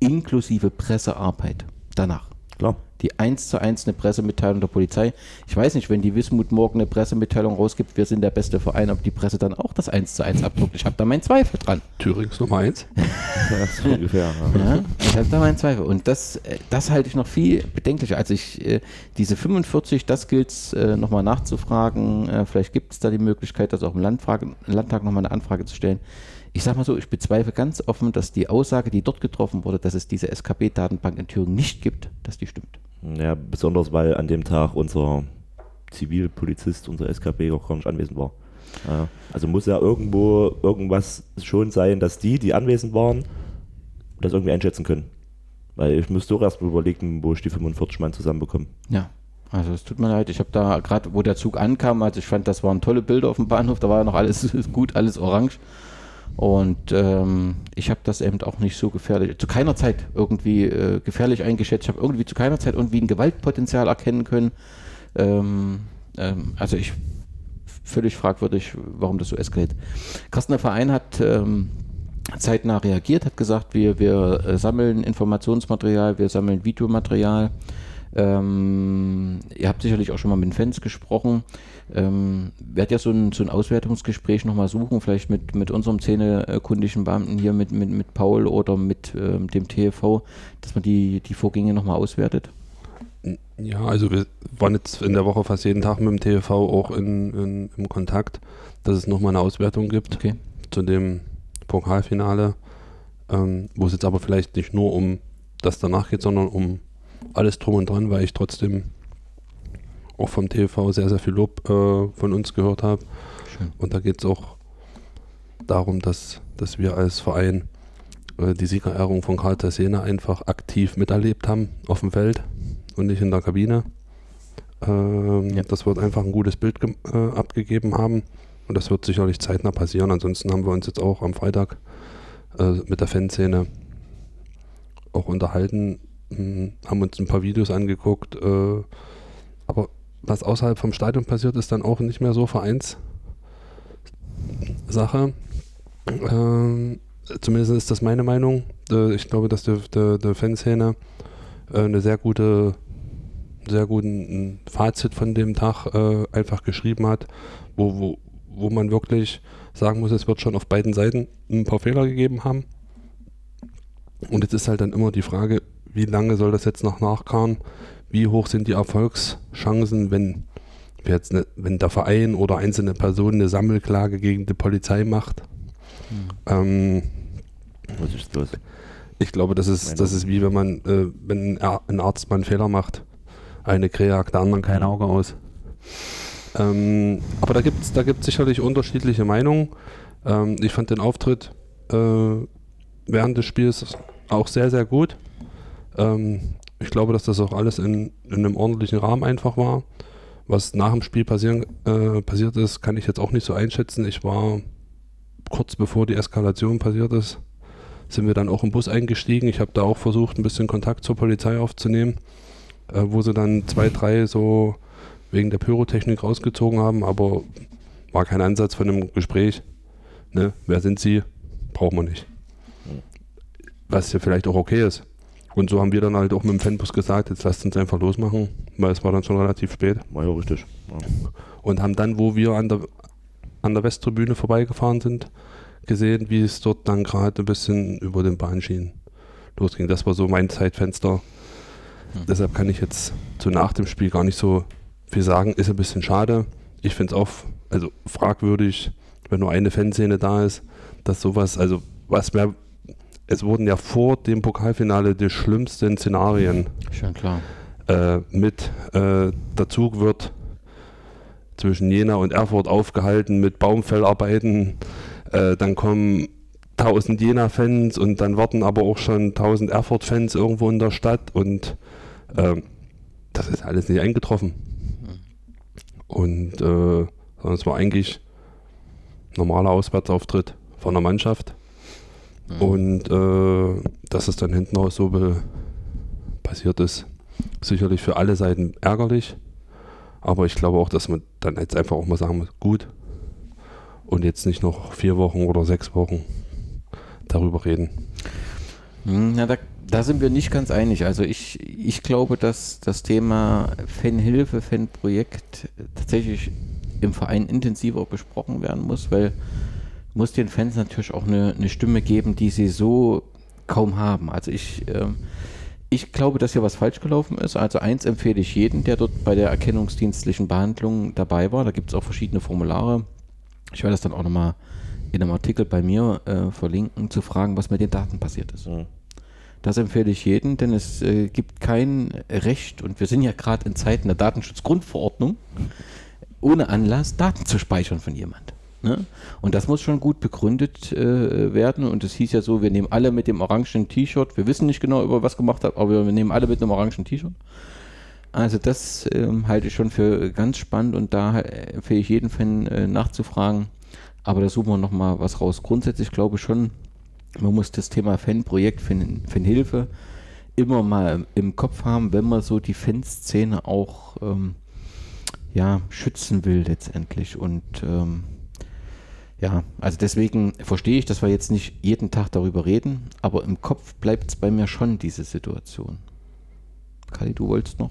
inklusive Pressearbeit danach. Klar. Die eins zu eins eine Pressemitteilung der Polizei. Ich weiß nicht, wenn die Wismut morgen eine Pressemitteilung rausgibt, wir sind der beste Verein, ob die Presse dann auch das eins zu eins abdruckt. Ich habe da meinen Zweifel dran. Thürings Nummer 1. Ja, so ungefähr. Ja. Ja, ich habe da meinen Zweifel. Und das, äh, das halte ich noch viel bedenklicher. Also ich, äh, diese 45, das gilt es äh, nochmal nachzufragen. Äh, vielleicht gibt es da die Möglichkeit, das auch im Landfrage, Landtag nochmal eine Anfrage zu stellen. Ich sage mal so, ich bezweifle ganz offen, dass die Aussage, die dort getroffen wurde, dass es diese SKB-Datenbank in Thüringen nicht gibt, dass die stimmt. ja, besonders weil an dem Tag unser Zivilpolizist, unser SKB auch gar nicht anwesend war. Also muss ja irgendwo irgendwas schon sein, dass die, die anwesend waren, das irgendwie einschätzen können. Weil ich müsste doch erst mal überlegen, wo ich die 45 Mann zusammenbekomme. Ja, also es tut mir leid. Ich habe da gerade, wo der Zug ankam, also ich fand, das waren tolle Bilder auf dem Bahnhof, da war ja noch alles gut, alles orange. Und ähm, ich habe das eben auch nicht so gefährlich, zu keiner Zeit irgendwie äh, gefährlich eingeschätzt. Ich habe irgendwie zu keiner Zeit irgendwie ein Gewaltpotenzial erkennen können. Ähm, ähm, also ich völlig fragwürdig, warum das so eskaliert. Carsten, der Verein hat ähm, zeitnah reagiert, hat gesagt, wir, wir äh, sammeln Informationsmaterial, wir sammeln Videomaterial. Ähm, ihr habt sicherlich auch schon mal mit Fans gesprochen. Ähm, werdet ja so ein, so ein Auswertungsgespräch nochmal suchen, vielleicht mit, mit unserem zähnekundigen Beamten hier, mit, mit, mit Paul oder mit ähm, dem TFV, dass man die, die Vorgänge nochmal auswertet? Ja, also wir waren jetzt in der Woche fast jeden Tag mit dem TV auch in, in, im Kontakt, dass es nochmal eine Auswertung gibt Okay. zu dem Pokalfinale, ähm, wo es jetzt aber vielleicht nicht nur um das danach geht, sondern um alles drum und dran, weil ich trotzdem auch vom TV sehr, sehr viel Lob äh, von uns gehört habe. Schön. Und da geht es auch darum, dass, dass wir als Verein äh, die Siegerehrung von Karl Tassena einfach aktiv miterlebt haben auf dem Feld und nicht in der Kabine. Ähm, Ja. Dass wir einfach ein gutes Bild äh, abgegeben haben. Und das wird sicherlich zeitnah passieren. Ansonsten haben wir uns jetzt auch am Freitag äh, mit der Fanszene auch unterhalten, mh, haben uns ein paar Videos angeguckt. Äh, aber was außerhalb vom Stadion passiert, ist dann auch nicht mehr so Vereinssache. Ähm, zumindest ist das meine Meinung. Äh, ich glaube, dass der, der, der Fanszene äh, eine sehr gute, sehr guten Fazit von dem Tag äh, einfach geschrieben hat, wo, wo, wo man wirklich sagen muss, es wird schon auf beiden Seiten ein paar Fehler gegeben haben. Und jetzt ist halt dann immer die Frage, wie lange soll das jetzt noch nachkarren? Wie hoch sind die Erfolgschancen, wenn, jetzt ne, wenn der Verein oder einzelne Personen eine Sammelklage gegen die Polizei macht? Ähm, Was ist los? ich glaube, das ist, das ist wie wenn man, äh, wenn ein Arzt mal einen Fehler macht. Eine Krähe hackt der anderen kein Auge aus. Ähm, aber da gibt es da gibt's sicherlich unterschiedliche Meinungen. Ähm, ich fand den Auftritt äh, während des Spiels auch sehr, sehr gut. Ähm, ich glaube, dass das auch alles in, in einem ordentlichen Rahmen einfach war. Was nach dem Spiel passieren, äh, passiert ist, kann ich jetzt auch nicht so einschätzen. Ich war kurz bevor die Eskalation passiert ist, sind wir dann auch im Bus eingestiegen. Ich habe da auch versucht, ein bisschen Kontakt zur Polizei aufzunehmen, äh, wo sie dann zwei, drei so wegen der Pyrotechnik rausgezogen haben, aber war kein Ansatz von einem Gespräch. Ne? Wer sind sie? Braucht man nicht. Was ja vielleicht auch okay ist. Und so haben wir dann halt auch mit dem Fanbus gesagt, jetzt lasst uns einfach losmachen, weil es war dann schon relativ spät. War ja richtig. Ja. Und haben dann, wo wir an der, an der Westtribüne vorbeigefahren sind, gesehen, wie es dort dann gerade ein bisschen über den Bahnschienen losging. Das war so mein Zeitfenster. Deshalb kann ich jetzt zu nach dem Spiel gar nicht so viel sagen. Ist ein bisschen schade. Ich finde es auch also fragwürdig, wenn nur eine Fanszene da ist, dass sowas, also was mir, es wurden ja vor dem Pokalfinale die schlimmsten Szenarien Schon klar. äh, mit. Äh, der Zug wird zwischen Jena und Erfurt aufgehalten mit Baumfellarbeiten. Äh, dann kommen 1000 Jena-Fans und dann warten aber auch schon 1000 Erfurt-Fans irgendwo in der Stadt und ähm, das ist alles nicht eingetroffen. Und äh, sondern es war eigentlich normaler Auswärtsauftritt von der Mannschaft. Mhm. Und äh, dass es dann hinten raus so passiert ist, sicherlich für alle Seiten ärgerlich. Aber ich glaube auch, dass man dann jetzt einfach auch mal sagen muss, gut. Und jetzt nicht noch vier Wochen oder sechs Wochen darüber reden. Hm, ja, da, da sind wir nicht ganz einig. Also ich, ich glaube, dass das Thema Fanhilfe, Fanprojekt tatsächlich im Verein intensiver besprochen werden muss, weil muss den Fans natürlich auch eine, eine Stimme geben, die sie so kaum haben. Also ich, äh, ich glaube, dass hier was falsch gelaufen ist. Also eins empfehle ich jedem, der dort bei der erkennungsdienstlichen Behandlung dabei war. Da gibt es auch verschiedene Formulare. Ich werde das dann auch nochmal in einem Artikel bei mir äh, verlinken, zu fragen, was mit den Daten passiert ist. Mhm. Das empfehle ich jedem, denn es äh, gibt kein Recht, und wir sind ja gerade in Zeiten der Datenschutzgrundverordnung, ohne Anlass Daten zu speichern von jemand. Ne? Und das muss schon gut begründet äh, werden. Und es hieß ja so, wir nehmen alle mit dem orangen T-Shirt. Wir wissen nicht genau, über was gemacht hat, aber wir nehmen alle mit einem orangen T-Shirt. Also das ähm, halte ich schon für ganz spannend und da empfehle ich jeden Fan äh, nachzufragen. Aber da suchen wir nochmal was raus. Grundsätzlich glaube ich schon, man muss das Thema Fanprojekt, Fan, Fanhilfe immer mal im Kopf haben, wenn man so die Fanszene auch ähm, ja, schützen will letztendlich. Und ähm, ja, also deswegen verstehe ich, dass wir jetzt nicht jeden Tag darüber reden, aber im Kopf bleibt es bei mir schon diese Situation. Kali, du wolltest noch?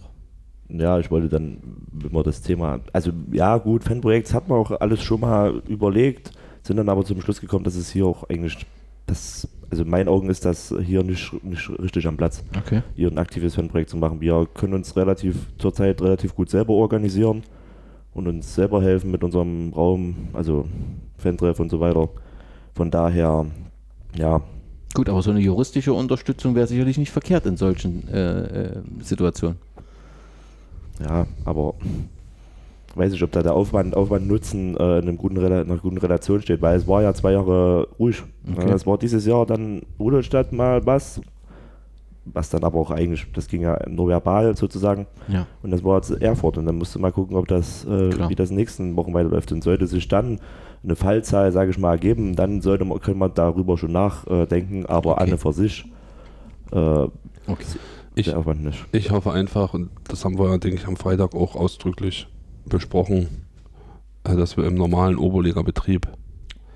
Ja, ich wollte dann, wenn wir das Thema, also ja gut, Fanprojekts hat man auch alles schon mal überlegt, sind dann aber zum Schluss gekommen, dass es hier auch eigentlich, das, also in meinen Augen ist das hier nicht, nicht richtig am Platz, okay. hier ein aktives Fanprojekt zu machen. Wir können uns relativ zurzeit relativ gut selber organisieren und uns selber helfen mit unserem Raum, also Fantreff und so weiter. Von daher, ja. Gut, aber so eine juristische Unterstützung wäre sicherlich nicht verkehrt in solchen äh, äh, Situationen. Ja, aber weiß ich, ob da der Aufwand, Aufwand Nutzen äh, in, guten, in einer guten Relation steht, weil es war ja zwei Jahre ruhig. Okay. Es war dieses Jahr dann Rudolstadt mal was, was dann aber auch eigentlich, das ging ja nur verbal sozusagen. Ja. Und das war jetzt Erfurt. Und dann musste mal gucken, ob das, äh, wie das in den nächsten Wochen weiterläuft. Und sollte sich dann eine Fallzahl, sage ich mal, ergeben, dann sollte man, können wir darüber schon nachdenken, aber okay. an für sich äh, okay. ich, nicht. Ich hoffe einfach, und das haben wir, denke ich, am Freitag auch ausdrücklich besprochen, äh, dass wir im normalen Oberliga-Betrieb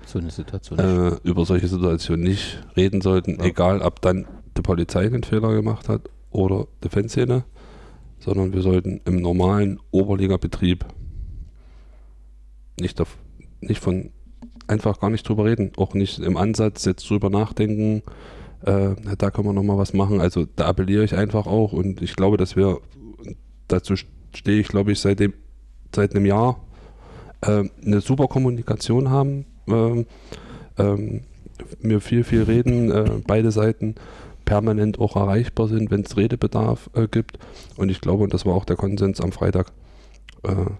so eine Situation äh, über solche Situationen nicht reden sollten, ja. egal ob dann die Polizei den Fehler gemacht hat oder die Fanszene, sondern wir sollten im normalen Oberliga-Betrieb nicht, nicht von einfach gar nicht drüber reden, auch nicht im Ansatz jetzt drüber nachdenken, äh, da können wir nochmal was machen. Also da appelliere ich einfach auch und ich glaube, dass wir, dazu stehe ich glaube ich seit, dem, seit einem Jahr, äh, eine super Kommunikation haben, äh, ähm, wir viel, viel reden, äh, beide Seiten permanent auch erreichbar sind, wenn es Redebedarf äh, gibt. Und ich glaube, und das war auch der Konsens am Freitag, äh,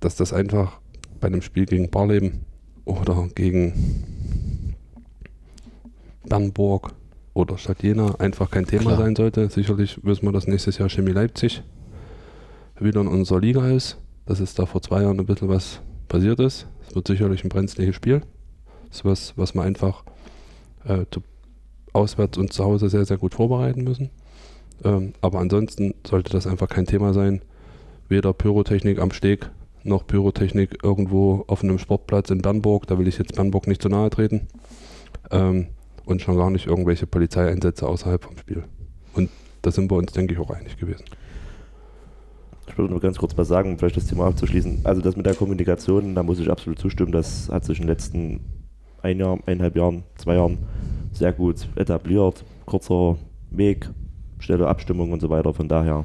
dass das einfach bei einem Spiel gegen Barleben oder gegen Bernburg oder Stadt Jena einfach kein Thema Klar. sein sollte. Sicherlich wissen wir, dass nächstes Jahr Chemie Leipzig wieder in unserer Liga ist. Das ist da vor zwei Jahren ein bisschen was passiert ist. Es wird sicherlich ein brenzliges Spiel. Das ist was, was man einfach äh, zu auswärts und zu Hause sehr, sehr gut vorbereiten müssen. Ähm, aber ansonsten sollte das einfach kein Thema sein. Weder Pyrotechnik am Steg noch Pyrotechnik irgendwo auf einem Sportplatz in Bernburg. Da will ich jetzt Bernburg nicht zu nahe treten. Ähm, und schon gar nicht irgendwelche Polizeieinsätze außerhalb vom Spiel. Und da sind wir uns, denke ich, auch einig gewesen. Ich würde nur ganz kurz was sagen, um vielleicht das Thema abzuschließen. Also das mit der Kommunikation, da muss ich absolut zustimmen. Das hat sich in den letzten ein Jahr, eineinhalb Jahren, zwei Jahren sehr gut etabliert. Kurzer Weg, schnelle Abstimmung und so weiter. Von daher.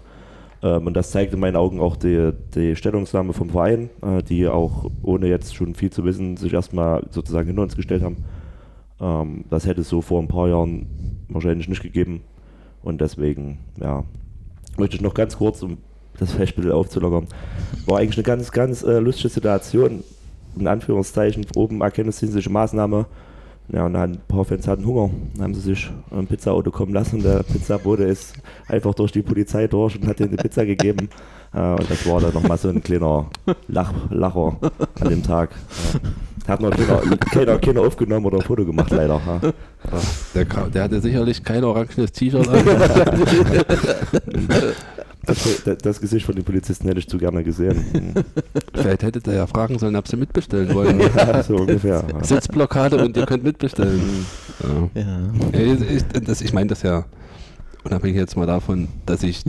Ähm, und das zeigt in meinen Augen auch die, die Stellungnahme vom Verein, äh, die auch, ohne jetzt schon viel zu wissen, sich erstmal sozusagen hinter uns gestellt haben. Ähm, das hätte es so vor ein paar Jahren wahrscheinlich nicht gegeben. Und deswegen, ja, möchte ich noch ganz kurz, um das vielleicht ein bisschen aufzulockern, war eigentlich eine ganz, ganz äh, lustige Situation. In Anführungszeichen, oben erkennungsdienstliche Maßnahme ja, und dann ein paar Fans hatten Hunger. Dann haben sie sich ein Pizzaauto kommen lassen. Der Pizzabote ist einfach durch die Polizei durch und hat ihnen die Pizza gegeben. Äh, und das war dann nochmal so ein kleiner Lach, Lacher an dem Tag. Hat noch keiner, keiner, keiner aufgenommen oder ein Foto gemacht, leider. Ha? Der, der hatte sicherlich kein orangenes T-Shirt an. Das, das, Gesicht von den Polizisten hätte ich zu gerne gesehen. Vielleicht hättet ihr ja fragen sollen, ob sie mitbestellen wollen. Ja, so ungefähr. Sitzblockade und ihr könnt mitbestellen. Ja. Ja. Ja, Ich, das, ich meine das ja unabhängig jetzt mal davon, dass ich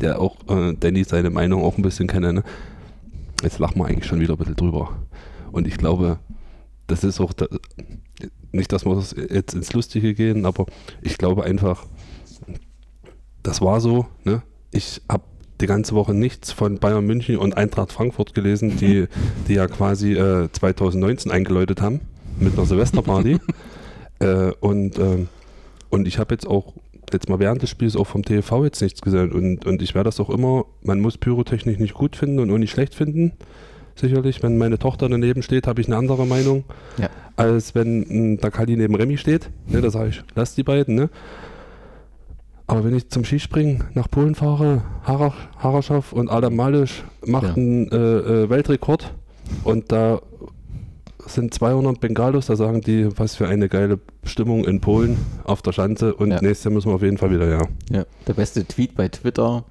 der auch äh, Danny seine Meinung auch ein bisschen kenne. Ne? Jetzt lachen wir eigentlich schon wieder ein bisschen drüber. Und ich glaube, das ist auch da, nicht, dass wir das jetzt ins Lustige gehen, aber ich glaube einfach, das war so. Ne? Ich habe die ganze Woche nichts von Bayern München und Eintracht Frankfurt gelesen, die, die ja quasi äh, 2019 eingeläutet haben mit einer Silvesterparty. äh, und, ähm, und ich habe jetzt auch jetzt mal während des Spiels auch vom TV jetzt nichts gesehen. Und, und ich werde das auch immer, man muss Pyrotechnik nicht gut finden und auch nicht schlecht finden. Sicherlich, wenn meine Tochter daneben steht, habe ich eine andere Meinung, Ja. als wenn mh, der Kali neben Remy steht. Ne, da sage ich, lass die beiden. Ne? Aber wenn ich zum Skispringen nach Polen fahre, Hara- Haraschow und Adam Malisch macht Ja. einen äh, äh, Weltrekord und da sind 200 Bengalos, da sagen die, was für eine geile Stimmung in Polen auf der Schanze und Ja. nächstes Jahr müssen wir auf jeden Fall wieder, ja. Ja. Der beste Tweet bei Twitter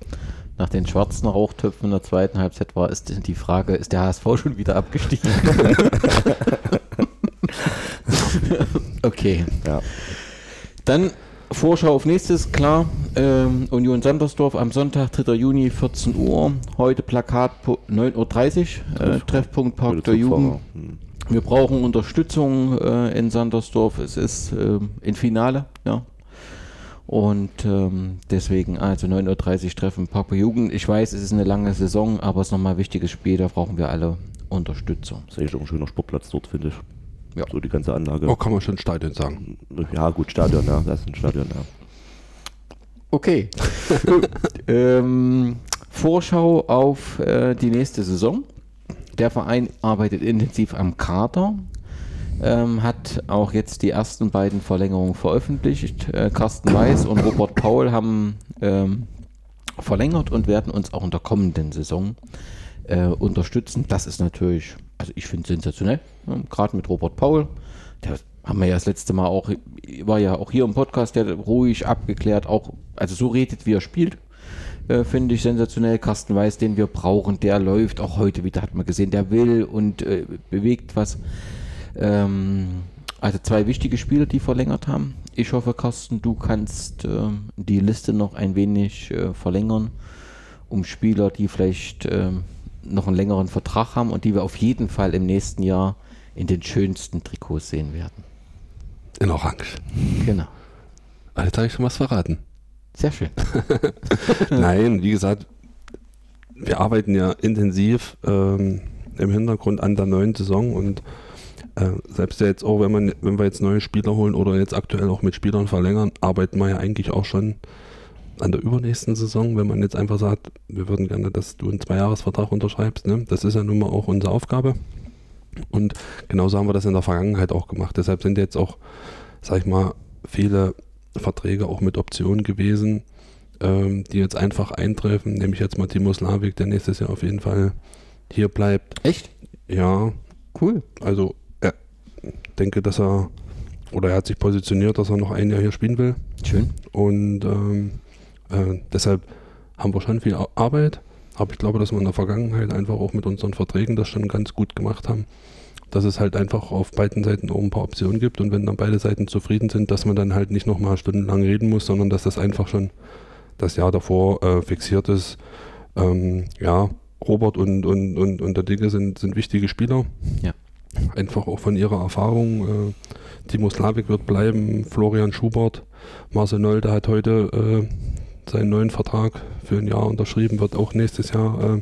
nach den schwarzen Rauchtöpfen in der zweiten Halbzeit war, ist die Frage, ist der HSV schon wieder abgestiegen? okay. Ja. Dann Vorschau auf nächstes, klar. Ähm, Union Sandersdorf am Sonntag, 3. Juni, 14 Uhr. Heute Plakat 9.30 Uhr, äh, Treffpunkt Park der Jugend. Hm. Wir brauchen Unterstützung äh, in Sandersdorf. Es ist ähm, ein Finale, ja. Und ähm, deswegen, also 9.30 Uhr Treffen Park der Jugend. Ich weiß, es ist eine lange Saison, aber es ist nochmal ein wichtiges Spiel, da brauchen wir alle Unterstützung. Das ist eigentlich auch ein schöner Sportplatz dort, finde ich. Ja. So die ganze Anlage. Oh, kann man schon Stadion sagen. Ja, gut, Stadion, ja. Das ist ein Stadion, ja. Okay. Gut. ähm, Vorschau auf äh, die nächste Saison. Der Verein arbeitet intensiv am Kader. Ähm, hat auch jetzt die ersten beiden Verlängerungen veröffentlicht. Äh, Carsten Weiß und Robert Paul haben ähm, verlängert und werden uns auch in der kommenden Saison äh, unterstützen. Das ist natürlich, also ich finde es sensationell, ne? gerade mit Robert Paul. Der haben wir ja das letzte Mal auch, war ja auch hier im Podcast, der ruhig abgeklärt, auch, also so redet, wie er spielt. Äh, finde ich sensationell. Carsten Weiß, den wir brauchen, der läuft auch heute wieder, hat man gesehen, der will und äh, bewegt was. Ähm, also zwei wichtige Spieler, die verlängert haben. Ich hoffe, Carsten, du kannst ähm, die Liste noch ein wenig äh, verlängern, um Spieler, die vielleicht ähm, noch einen längeren Vertrag haben und die wir auf jeden Fall im nächsten Jahr in den schönsten Trikots sehen werden. In Orange. Genau. Ah, Jetzt habe ich schon was verraten. Sehr schön. Nein, wie gesagt, wir arbeiten ja intensiv ähm, im Hintergrund an der neuen Saison und äh, selbst jetzt auch, wenn man, wenn wir jetzt neue Spieler holen oder jetzt aktuell auch mit Spielern verlängern, arbeiten wir ja eigentlich auch schon an der übernächsten Saison, wenn man jetzt einfach sagt, wir würden gerne, dass du einen Zweijahresvertrag unterschreibst. Ne? Das ist ja nun mal auch unsere Aufgabe. Und genauso haben wir das in der Vergangenheit auch gemacht. Deshalb sind jetzt auch, sag ich mal, viele Verträge auch mit Optionen gewesen, ähm, die jetzt einfach eintreffen. Nämlich jetzt mal Timo Slavik, der nächstes Jahr auf jeden Fall hier bleibt. Echt? Ja, Cool. also er denke, dass er oder er hat sich positioniert, dass er noch ein Jahr hier spielen will. Schön. Und ähm, äh, deshalb haben wir schon viel Ar- Arbeit. Aber ich glaube, dass wir in der Vergangenheit einfach auch mit unseren Verträgen das schon ganz gut gemacht haben. Dass es halt einfach auf beiden Seiten auch ein paar Optionen gibt und wenn dann beide Seiten zufrieden sind, dass man dann halt nicht nochmal stundenlang reden muss, sondern dass das einfach schon das Jahr davor äh, fixiert ist. Ähm, ja, Robert und, und, und, und der Dicke sind, sind wichtige Spieler. Ja. Einfach auch von ihrer Erfahrung. Äh, Timo Slavik wird bleiben, Florian Schubert, Marcel Nolde hat heute äh, seinen neuen Vertrag für ein Jahr unterschrieben, wird auch nächstes Jahr äh,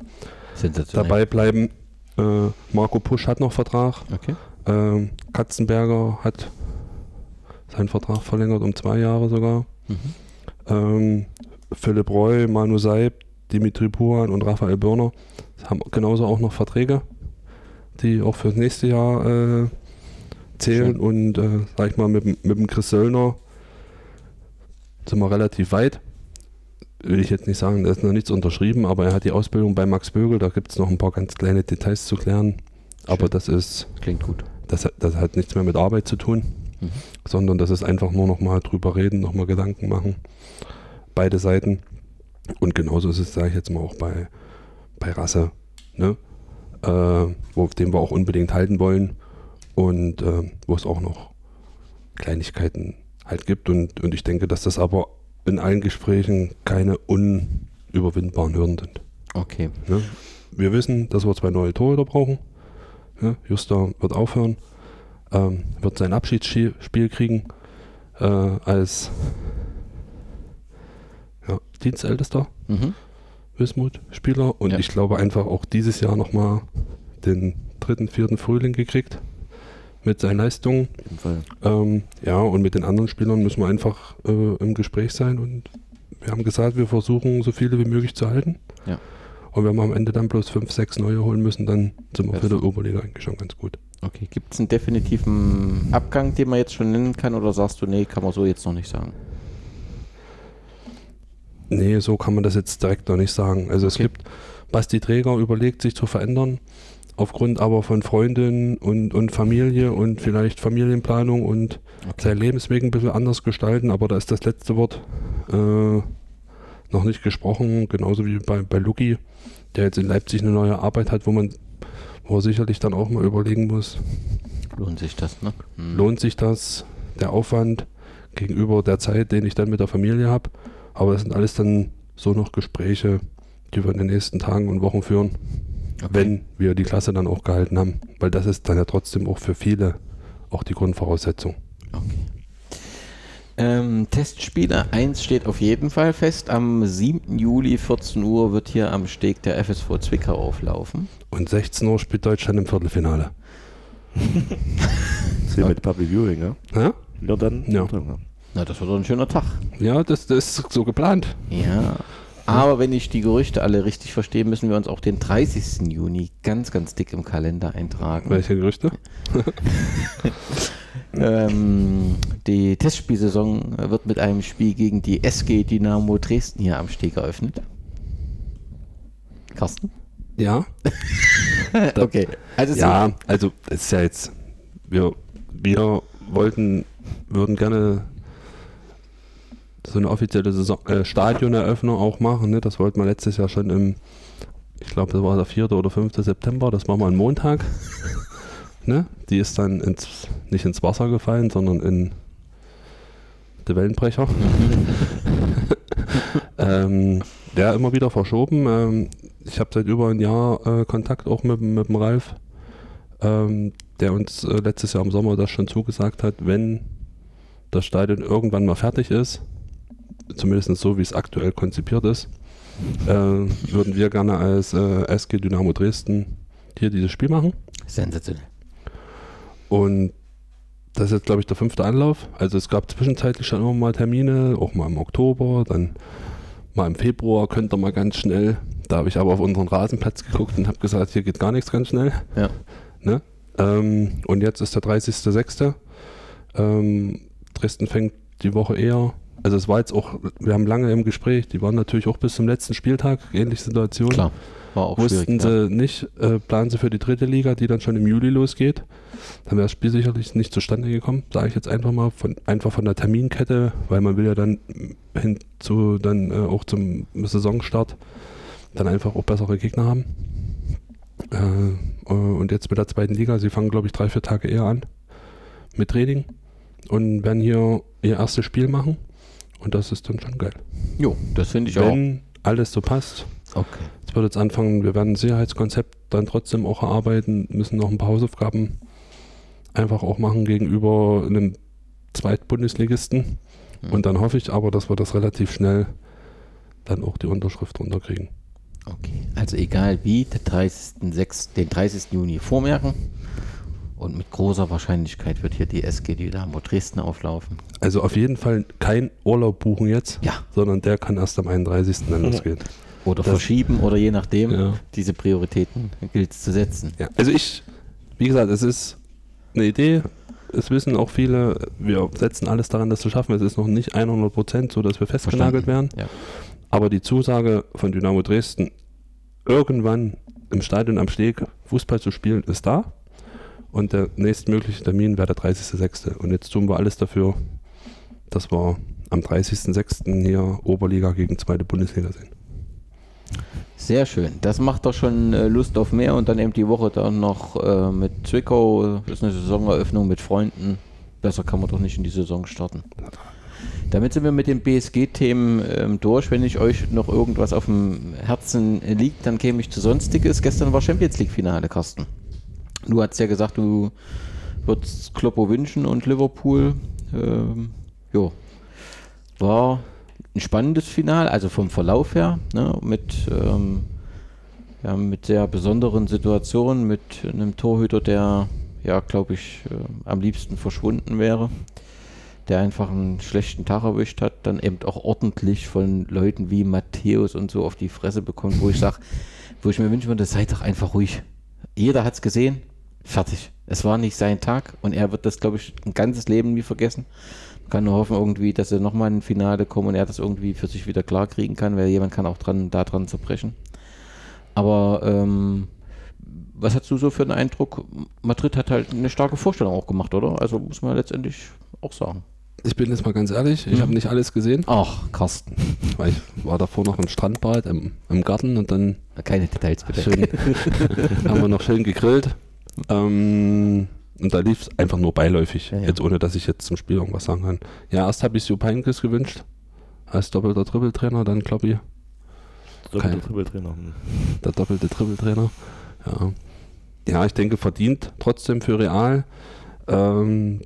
dabei bleiben. Äh, Marco Pusch hat noch Vertrag. Okay. Ähm, Katzenberger hat seinen Vertrag verlängert um zwei Jahre sogar. Mhm. Ähm, Philipp Roy, Manu Seib, Dimitri Puran und Raphael Börner haben genauso auch noch Verträge, die auch fürs nächste Jahr äh, zählen. Schön. Und äh, sag ich mal, mit, dem- mit dem Chris Söllner sind wir relativ weit. Will ich jetzt nicht sagen, da ist noch nichts unterschrieben, aber er hat die Ausbildung bei Max Bögel, da gibt es noch ein paar ganz kleine Details zu klären. Aber Schön. das ist Klingt gut. das, hat- das hat nichts mehr mit Arbeit zu tun, Mhm. sondern das ist einfach nur nochmal drüber reden, nochmal Gedanken machen. Beide Seiten. Und genauso ist es, sage ich jetzt mal, auch bei, bei Rasse, ne? äh, wo, den wir auch unbedingt halten wollen und äh, wo es auch noch Kleinigkeiten halt gibt. Und, und ich denke, dass das aber in allen Gesprächen keine unüberwindbaren Hürden sind. Okay. Ne? Wir wissen, dass wir zwei neue Torhüter brauchen. Ne? Juster wird aufhören, ähm, wird sein Abschiedsspiel kriegen äh, als ja, Dienstältester, Mhm. Wismut, Spieler. Und Ja. ich glaube einfach auch dieses Jahr nochmal den dritten, vierten Frühling gekriegt mit seinen Leistungen. Ähm, ja, und mit den anderen Spielern müssen wir einfach äh, im Gespräch sein und wir haben gesagt, wir versuchen so viele wie möglich zu halten. Ja. Und wenn wir am Ende dann bloß fünf, sechs neue holen müssen, dann sind wir für die. Oberliga eigentlich schon ganz gut. Okay. Gibt es einen definitiven Abgang, den man jetzt schon nennen kann, oder sagst du, nee, kann man so jetzt noch nicht sagen? Nee, so kann man das jetzt direkt noch nicht sagen. Also es Okay. gibt, Basti Träger überlegt, sich zu verändern, aufgrund aber von Freundin und, und Familie und vielleicht Familienplanung und sein Lebensweg ein bisschen anders gestalten, aber da ist das letzte Wort äh, noch nicht gesprochen, genauso wie bei, bei Luki, der jetzt in Leipzig eine neue Arbeit hat, wo man wo er sicherlich dann auch mal überlegen muss, Lohnt sich das, ne? Hm. lohnt sich das, der Aufwand gegenüber der Zeit, den ich dann mit der Familie habe. Aber das sind alles dann so noch Gespräche, die wir in den nächsten Tagen und Wochen führen, Okay. wenn wir die Klasse dann auch gehalten haben. Weil das ist dann ja trotzdem auch für viele auch die Grundvoraussetzung. Okay. Ähm, Testspiele 1 steht auf jeden Fall fest. Am 7. Juli 14 Uhr wird hier am Steg der FSV Zwickau auflaufen. Und 16 Uhr spielt Deutschland im Viertelfinale. Das hier mit Public Viewing, ja? Ja, Ja, dann. Ja. Na, das wird doch ein schöner Tag. ja das, das ist so geplant. Ja. Aber wenn ich die Gerüchte alle richtig verstehe, müssen wir uns auch den 30. Juni ganz, ganz dick im Kalender eintragen. Welche Gerüchte? Ähm, die Testspielsaison wird mit einem Spiel gegen die SG Dynamo Dresden hier am Steg eröffnet. Carsten? Ja. okay. Also Ja, also es ist ja jetzt, wir, wir wollten, würden gerne so eine offizielle Saison, äh, Stadioneröffnung auch machen. Ne? Das wollten wir letztes Jahr schon im, ich glaube, das war der 4. oder 5. September, das machen wir am Montag. ne? Die ist dann ins, nicht ins Wasser gefallen, sondern in die Wellenbrecher. ähm, der immer wieder verschoben. Ähm, ich habe seit über ein Jahr äh, Kontakt auch mit, mit dem Ralf, ähm, der uns äh, letztes Jahr im Sommer das schon zugesagt hat, wenn das Stadion irgendwann mal fertig ist, zumindest so wie es aktuell konzipiert ist, äh, würden wir gerne als äh, SG Dynamo Dresden hier dieses Spiel machen. sensationell. Und das ist jetzt, glaube ich, der fünfte Anlauf. Also es gab zwischenzeitlich schon immer mal Termine, auch mal im Oktober, dann mal im Februar könnte mal ganz schnell. Da habe ich aber auf unseren Rasenplatz geguckt und habe gesagt, hier geht gar nichts ganz schnell. Ja. Ne? Ähm, und jetzt ist der 30.06. Ähm, Dresden fängt die Woche eher. Also es war jetzt auch, wir haben lange im Gespräch, die waren natürlich auch bis zum letzten Spieltag, ähnliche Situation. Klar. War auch Wussten sie nicht, äh, planen sie für die dritte Liga, die dann schon im Juli losgeht. Dann wäre das Spiel sicherlich nicht zustande gekommen, sage ich jetzt einfach mal, von, einfach von der Terminkette, weil man will ja dann hin zu, dann äh, auch zum Saisonstart dann einfach auch bessere Gegner haben. Äh, äh, und jetzt mit der zweiten Liga, sie fangen glaube ich drei, vier Tage eher an mit Training und werden hier ihr erstes Spiel machen. Und das ist dann schon geil. Jo, das finde ich Wenn alles so passt, auch. Okay. es wird jetzt anfangen, wir werden ein Sicherheitskonzept dann trotzdem auch erarbeiten, müssen noch ein paar Hausaufgaben einfach auch machen gegenüber einem Zweitbundesligisten. Mhm. Und dann hoffe ich aber, dass wir das relativ schnell dann auch die Unterschrift runterkriegen. Okay. Also egal wie, den 30.06., den 30. Juni vormerken. Und mit großer Wahrscheinlichkeit wird hier die SG Dynamo Dresden auflaufen. Also auf jeden Fall kein Urlaub buchen jetzt, Ja. sondern der kann erst am 31. dann losgehen. Oder Das- verschieben oder je nachdem. Ja. Diese Prioritäten gilt es zu setzen. Ja, also ich, wie gesagt, es ist eine Idee. Es wissen auch viele, wir setzen alles daran, das zu schaffen. Es ist noch nicht 100 Prozent so, dass wir festgenagelt werden. Ja. Aber die Zusage von Dynamo Dresden, irgendwann im Stadion am Steg Fußball zu spielen, ist da. Und der nächstmögliche Termin wäre der 30.06. Und jetzt tun wir alles dafür, dass wir am 30.06. hier Oberliga gegen zweite Bundesliga sehen. Sehr schön. Das macht doch schon äh, Lust auf mehr und dann eben die Woche dann noch äh, mit Zwickau. Das ist eine Saisoneröffnung mit Freunden. Besser kann man doch nicht in die Saison starten. Damit sind wir mit den BSG-Themen ähm, durch. Wenn ich euch noch irgendwas auf dem Herzen liegt, dann käme ich zu Sonstiges. Gestern war Champions League-Finale, Carsten. Du hast ja gesagt, du würdest Kloppo wünschen und Liverpool. Ähm, jo. War ein spannendes Finale, also vom Verlauf her, ne, mit, ähm, ja, mit sehr besonderen Situationen, mit einem Torhüter, der, ja, glaube ich, äh, am liebsten verschwunden wäre, der einfach einen schlechten Tag erwischt hat, dann eben auch ordentlich von Leuten wie Matthäus und so auf die Fresse bekommt, wo ich sage, wo ich mir wünschen würde, seid doch einfach ruhig. Jeder hat es gesehen, fertig. Es war nicht sein Tag und er wird das, glaube ich, ein ganzes Leben nie vergessen. Man kann nur hoffen, irgendwie, dass er nochmal in ein Finale kommt und er das irgendwie für sich wieder klar kriegen kann, weil jemand kann auch dran, daran zerbrechen. Aber ähm, was hast du so für einen Eindruck? Madrid hat halt eine starke Vorstellung auch gemacht, oder? Also muss man letztendlich auch sagen. Ich bin jetzt mal ganz ehrlich, ich Mhm. habe nicht alles gesehen, Ach, Carsten. weil ich war davor noch im Strandbad im, im Garten und dann Keine Details bitte. schön, haben wir noch schön gegrillt. Ähm, und da lief es einfach nur beiläufig, Ja, ja. jetzt ohne dass ich jetzt zum Spiel irgendwas sagen kann. Ja, erst habe ich Jupp Heynckes gewünscht, als doppelter Dribbeltrainer, dann glaube ich Doppelte Dribbeltrainer. Hm. der doppelte Dribbeltrainer. Ja. ja, ich denke, verdient trotzdem für Real. Ähm,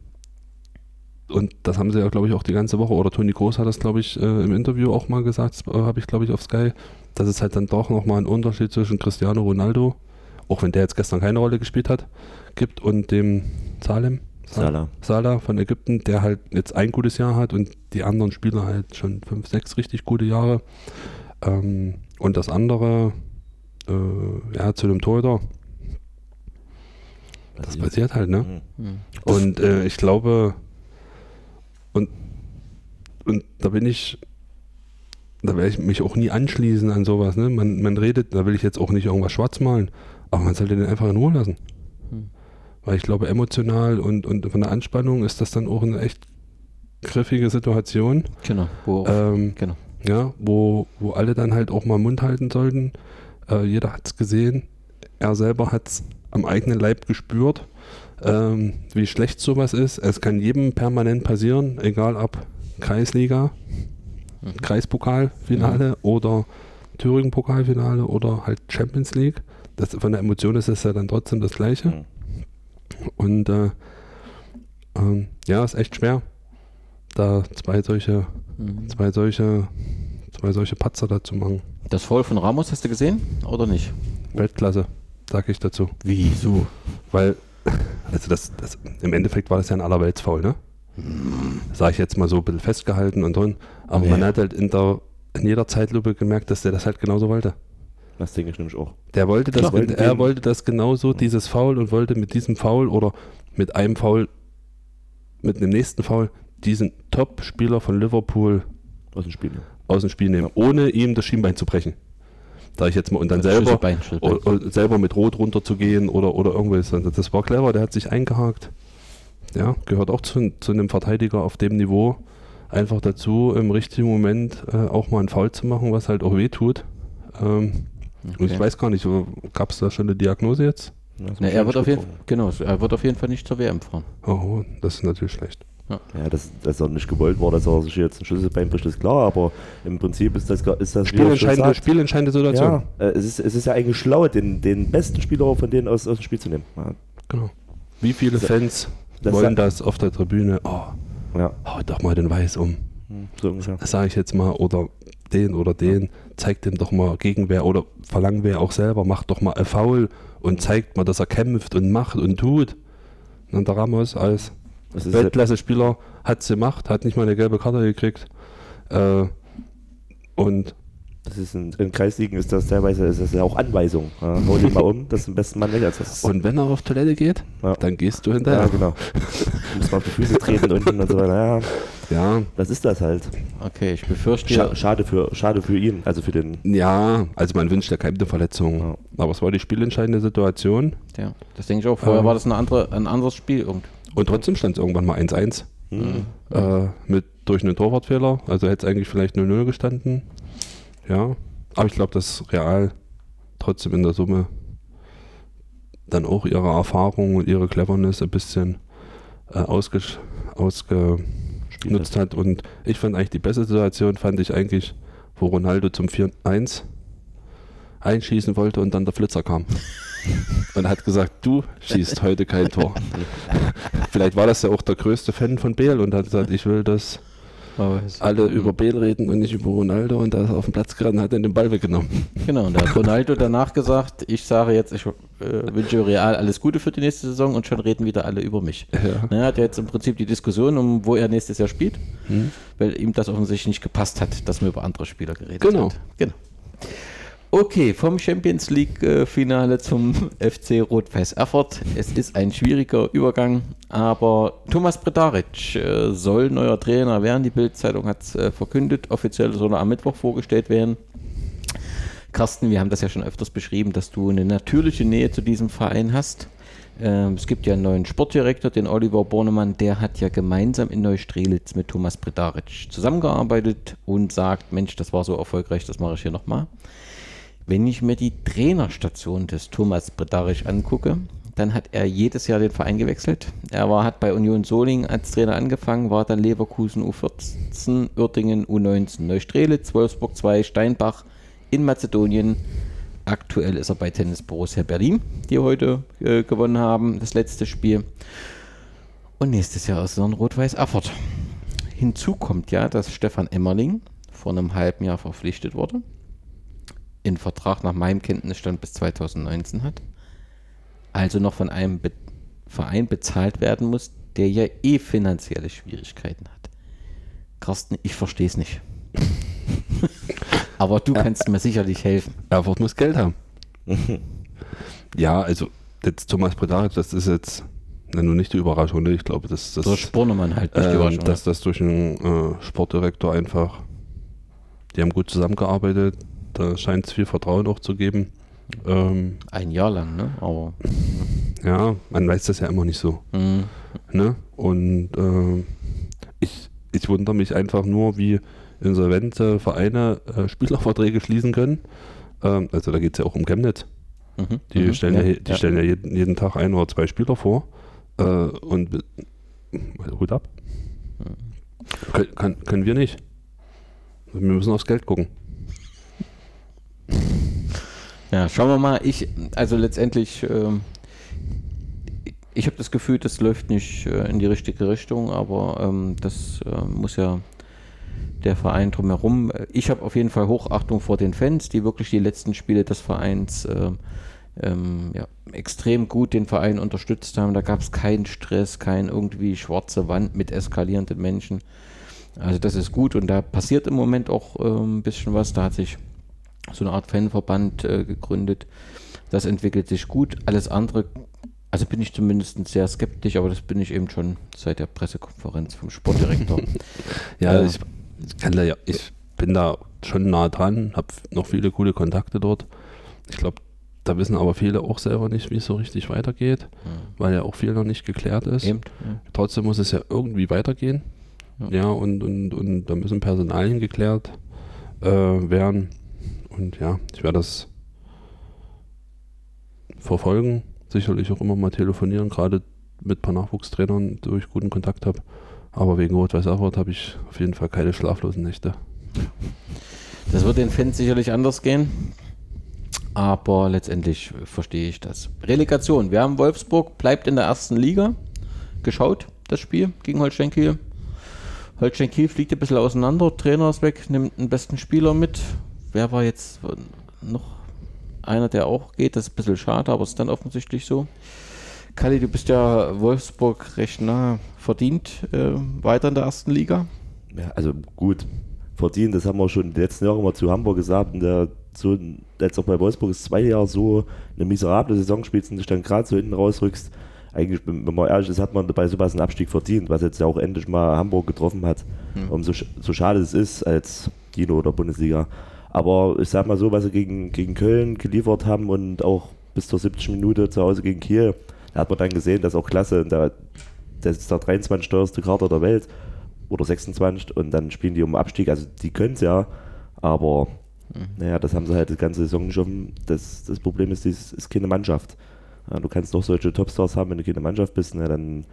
und das haben sie ja, glaube ich, auch die ganze Woche, oder Toni Groß hat das, glaube ich, äh, im Interview auch mal gesagt, das äh, habe ich, glaube ich, auf Sky, dass es halt dann doch nochmal einen Unterschied zwischen Cristiano Ronaldo, auch wenn der jetzt gestern keine Rolle gespielt hat, gibt und dem Salem. Salah. Salah von Ägypten, der halt jetzt ein gutes Jahr hat und die anderen Spieler halt schon fünf, sechs richtig gute Jahre. Ähm, und das andere, äh, ja, zu dem Torhüter, das passiert halt, ne? Hm. Hm. Und äh, ich glaube, und, und da bin ich, da werde ich mich auch nie anschließen an sowas, ne? Man, man redet, da will ich jetzt auch nicht irgendwas schwarz malen, aber man sollte den einfach in Ruhe lassen. Hm. Weil ich glaube, emotional und, und von der Anspannung ist das dann auch eine echt griffige Situation. Genau. Wo, Ähm, genau. ja, wo, wo alle dann halt auch mal Mund halten sollten. Äh, jeder hat es gesehen. Er selber hat es am eigenen Leib gespürt, ähm, wie schlecht sowas ist. Es kann jedem permanent passieren, egal ob Kreisliga, Mhm. Kreispokalfinale oder Thüringen-Pokalfinale oder halt Champions League. Das, von der Emotion ist es ja dann trotzdem das Gleiche. Hm. Und äh, ähm, ja, ist echt schwer, da zwei solche Mhm. zwei solche, zwei solche Patzer dazu machen. Das Foul von Ramos hast du gesehen oder nicht? Weltklasse, sag ich dazu. Wieso? Weil, also das, das im Endeffekt war das ja ein Allerweltsfaul, ne? Sag ich jetzt mal so ein bisschen festgehalten und drin. Aber Nee. man hat halt in, der, in jeder Zeitlupe gemerkt, dass der das halt genauso wollte. Das denke ich nämlich auch. Der wollte das, Klar. er wollte das genauso, dieses Foul und wollte mit diesem Foul oder mit einem Foul, mit dem nächsten Foul, diesen Top-Spieler von Liverpool Aus dem Spiel. aus dem Spiel nehmen, ohne ihm das Schienbein zu brechen. Sag ich jetzt mal. Und dann Also selber, Schlüsselbein, Schlüsselbein. oder, oder selber mit Rot runterzugehen oder, oder irgendwas. Das war clever, der hat sich eingehakt. Ja, gehört auch zu, zu einem Verteidiger auf dem Niveau. Einfach dazu, im richtigen Moment äh, auch mal einen Foul zu machen, was halt auch weh tut. Ähm, Und ich Okay. weiß gar nicht, gab es da schon eine Diagnose jetzt? Ja, das muss er wird auf jeden genau, er wird auf jeden Fall nicht zur WM fahren. Oh, das ist natürlich schlecht. Ja, dass, dass er nicht gewollt war, dass er sich jetzt ein Schlüsselbein bricht, ist klar, aber im Prinzip ist das, ist das Spielentscheidende, sagt, spielentscheidende Situation. Ja, äh, es, ist, es ist ja eigentlich schlau, den, den besten Spieler von denen aus, aus dem Spiel zu nehmen. Ja, Genau. Wie viele Fans das wollen das auf der Tribüne? Oh, ja. hau doch mal den Weiß um. Hm, so ungefähr. sage ich jetzt mal, oder den oder den, zeigt dem doch mal Gegenwehr oder verlangen wir auch selber, macht doch mal ein Foul und zeigt mal, dass er kämpft und macht und tut. Und der Ramos als ja, Weltklasse-Spieler hat es gemacht, hat nicht mal eine gelbe Karte gekriegt. Äh, und das ist in, in Kreisligen ist das teilweise ist das ja auch Anweisung. Ja, hol dich mal um, das ist am besten Mann weg als das. und wenn er auf Toilette geht, Ja. dann gehst du ja, hinterher. genau. Du musst mal auf die Füße treten unten und so weiter. Ja. Ja, Das ist das halt. Okay, ich befürchte. Scha schade, für, schade für ihn, also für den. ja, also man wünscht ja keine Verletzung. Ja. Aber es war die spielentscheidende Situation ja, das denke ich auch. Vorher Ähm. war das eine andere, ein anderes Spiel. irgend- und trotzdem stand es irgendwann mal 1-1. Äh, mit durch einen Torwartfehler. Also hätte es eigentlich vielleicht 0-0 gestanden. Ja. Aber ich glaube, dass Real trotzdem in der Summe dann auch ihre Erfahrung und ihre Cleverness ein bisschen äh, ausges ausgenutzt hat. Und ich fand eigentlich die beste Situation, fand ich eigentlich, wo Ronaldo zum 4-1 einschießen wollte und dann der Flitzer kam. Und hat gesagt, du schießt heute kein Tor. Vielleicht war das ja auch der größte Fan von Bale und hat gesagt, ich will, dass alle über Bale reden und nicht über Ronaldo und da ist er auf den Platz gerannt und hat dann den Ball weggenommen. Genau, und da hat Ronaldo danach gesagt, ich sage jetzt, ich äh, wünsche Real alles Gute für die nächste Saison und schon reden wieder alle über mich. Ja. Er hat ja jetzt im Prinzip die Diskussion, um wo er nächstes Jahr spielt, Hm. weil ihm das offensichtlich nicht gepasst hat, dass man über andere Spieler geredet Genau. hat. Genau. Okay, vom Champions League-Finale zum FC Rot-Weiß Erfurt. Es ist ein schwieriger Übergang, aber Thomas Bredaric äh, soll neuer Trainer werden. Die Bild-Zeitung hat es äh, verkündet. Offiziell soll er am Mittwoch vorgestellt werden. Carsten, wir haben das ja schon öfters beschrieben, dass du eine natürliche Nähe zu diesem Verein hast. Ähm, es gibt ja einen neuen Sportdirektor, den Oliver Bornemann, der hat ja gemeinsam in Neustrelitz mit Thomas Bredaric zusammengearbeitet und sagt, Mensch, das war so erfolgreich, das mache ich hier nochmal. Wenn ich mir die Trainerstation des Thomas Bredaric angucke, dann hat er jedes Jahr den Verein gewechselt. Er war, hat bei Union Solingen als Trainer angefangen, war dann Leverkusen U14, Uertingen U19, Neustrelitz, Wolfsburg 2, Steinbach in Mazedonien. Aktuell ist er bei Tennis Borussia Berlin, die heute äh, gewonnen haben, das letzte Spiel. Und nächstes Jahr ist er in Rot-Weiß Erfurt. Hinzu kommt ja, dass Stefan Emmerling vor einem halben Jahr verpflichtet wurde in Vertrag nach meinem Kenntnisstand bis 2019 hat, also noch von einem Be Verein bezahlt werden muss, der ja eh finanzielle Schwierigkeiten hat. Carsten, ich verstehe es nicht. Aber du kannst mir sicherlich helfen. Erfurt muss Geld haben. ja, also jetzt Thomas Bredaric, das ist jetzt na, nur nicht die Überraschung. Ne? Ich glaube, dass das, Durch Spornemann halt nicht die ähm, Überraschung, dass das durch einen äh, Sportdirektor einfach, die haben gut zusammengearbeitet, da scheint es viel Vertrauen auch zu geben. Ähm, Ein Jahr lang, ne? Aber ja, man weiß das ja immer nicht so. mh, Ne? Und äh, ich, ich wundere mich einfach nur, wie insolvente Vereine äh, Spielerverträge schließen können. Ähm, also da geht es ja auch um Chemnitz. mhm, Die, mhm, stellen, ja, die stellen ja jeden, jeden Tag ein oder zwei Spieler vor. Äh, und be- Hut ab. Kön, kann, können wir nicht. Wir müssen aufs Geld gucken. Ja, schauen wir mal. Ich, also letztendlich, ähm, ich habe das Gefühl, das läuft nicht äh, in die richtige Richtung, aber ähm, das äh, muss ja der Verein drumherum. Ich habe auf jeden Fall Hochachtung vor den Fans, die wirklich die letzten Spiele des Vereins äh, ähm, ja, extrem gut den Verein unterstützt haben. Da gab es keinen Stress, kein irgendwie schwarze Wand mit eskalierenden Menschen. Also das ist gut und da passiert im Moment auch äh, ein bisschen was. Da hat sich so eine Art Fanverband äh, gegründet. Das entwickelt sich gut. Alles andere, also bin ich zumindest sehr skeptisch, aber das bin ich eben schon seit der Pressekonferenz vom Sportdirektor. Ja, Äh, ich, kann da ja, ich bin da schon nah dran, habe noch viele coole Kontakte dort. Ich glaube, da wissen aber viele auch selber nicht, wie es so richtig weitergeht, weil ja auch viel noch nicht geklärt ist. eben, ja. Trotzdem muss es ja irgendwie weitergehen. Ja. Ja, und, und, und da müssen Personalien geklärt äh, werden. Und ja, ich werde das verfolgen, sicherlich auch immer mal telefonieren, gerade mit ein paar Nachwuchstrainern, wo ich guten Kontakt habe. Aber wegen Rot-Weiß Erfurt habe ich auf jeden Fall keine schlaflosen Nächte. Das wird den Fans sicherlich anders gehen. Aber letztendlich verstehe ich das. Relegation. Wir haben Wolfsburg, bleibt in der ersten Liga. Geschaut, das Spiel gegen Holstein Kiel. Holstein Kiel fliegt ein bisschen auseinander. Trainer ist weg, nimmt einen besten Spieler mit. Wer war jetzt noch einer, der auch geht? Das ist ein bisschen schade, aber ist dann offensichtlich so. Kali, du bist ja Wolfsburg recht nah verdient äh, weiter in der ersten Liga. Ja, also gut, verdient, das haben wir schon die letzten Jahre immer zu Hamburg gesagt. Und der, so, jetzt auch bei Wolfsburg ist zwei Jahre so eine miserable Saison spielst und dich dann gerade so hinten rausrückst. eigentlich, wenn man ehrlich ist, hat man bei sowas einen Abstieg verdient, was jetzt ja auch endlich mal Hamburg getroffen hat. Mhm. Um so, schade es ist als Dino oder Bundesliga. Aber ich sag mal so, was sie gegen, gegen Köln geliefert haben und auch bis zur 70. Minute zu Hause gegen Kiel, da hat man dann gesehen, dass auch klasse. Und da, das ist der 23 teuerste Kader der Welt oder 26 und dann spielen die um Abstieg. Also die können es ja, aber mhm. naja, das haben sie halt die ganze Saison schon. Das, das Problem ist, es ist keine Mannschaft. Ja, du kannst doch solche Topstars haben, wenn du keine Mannschaft bist, ne, dann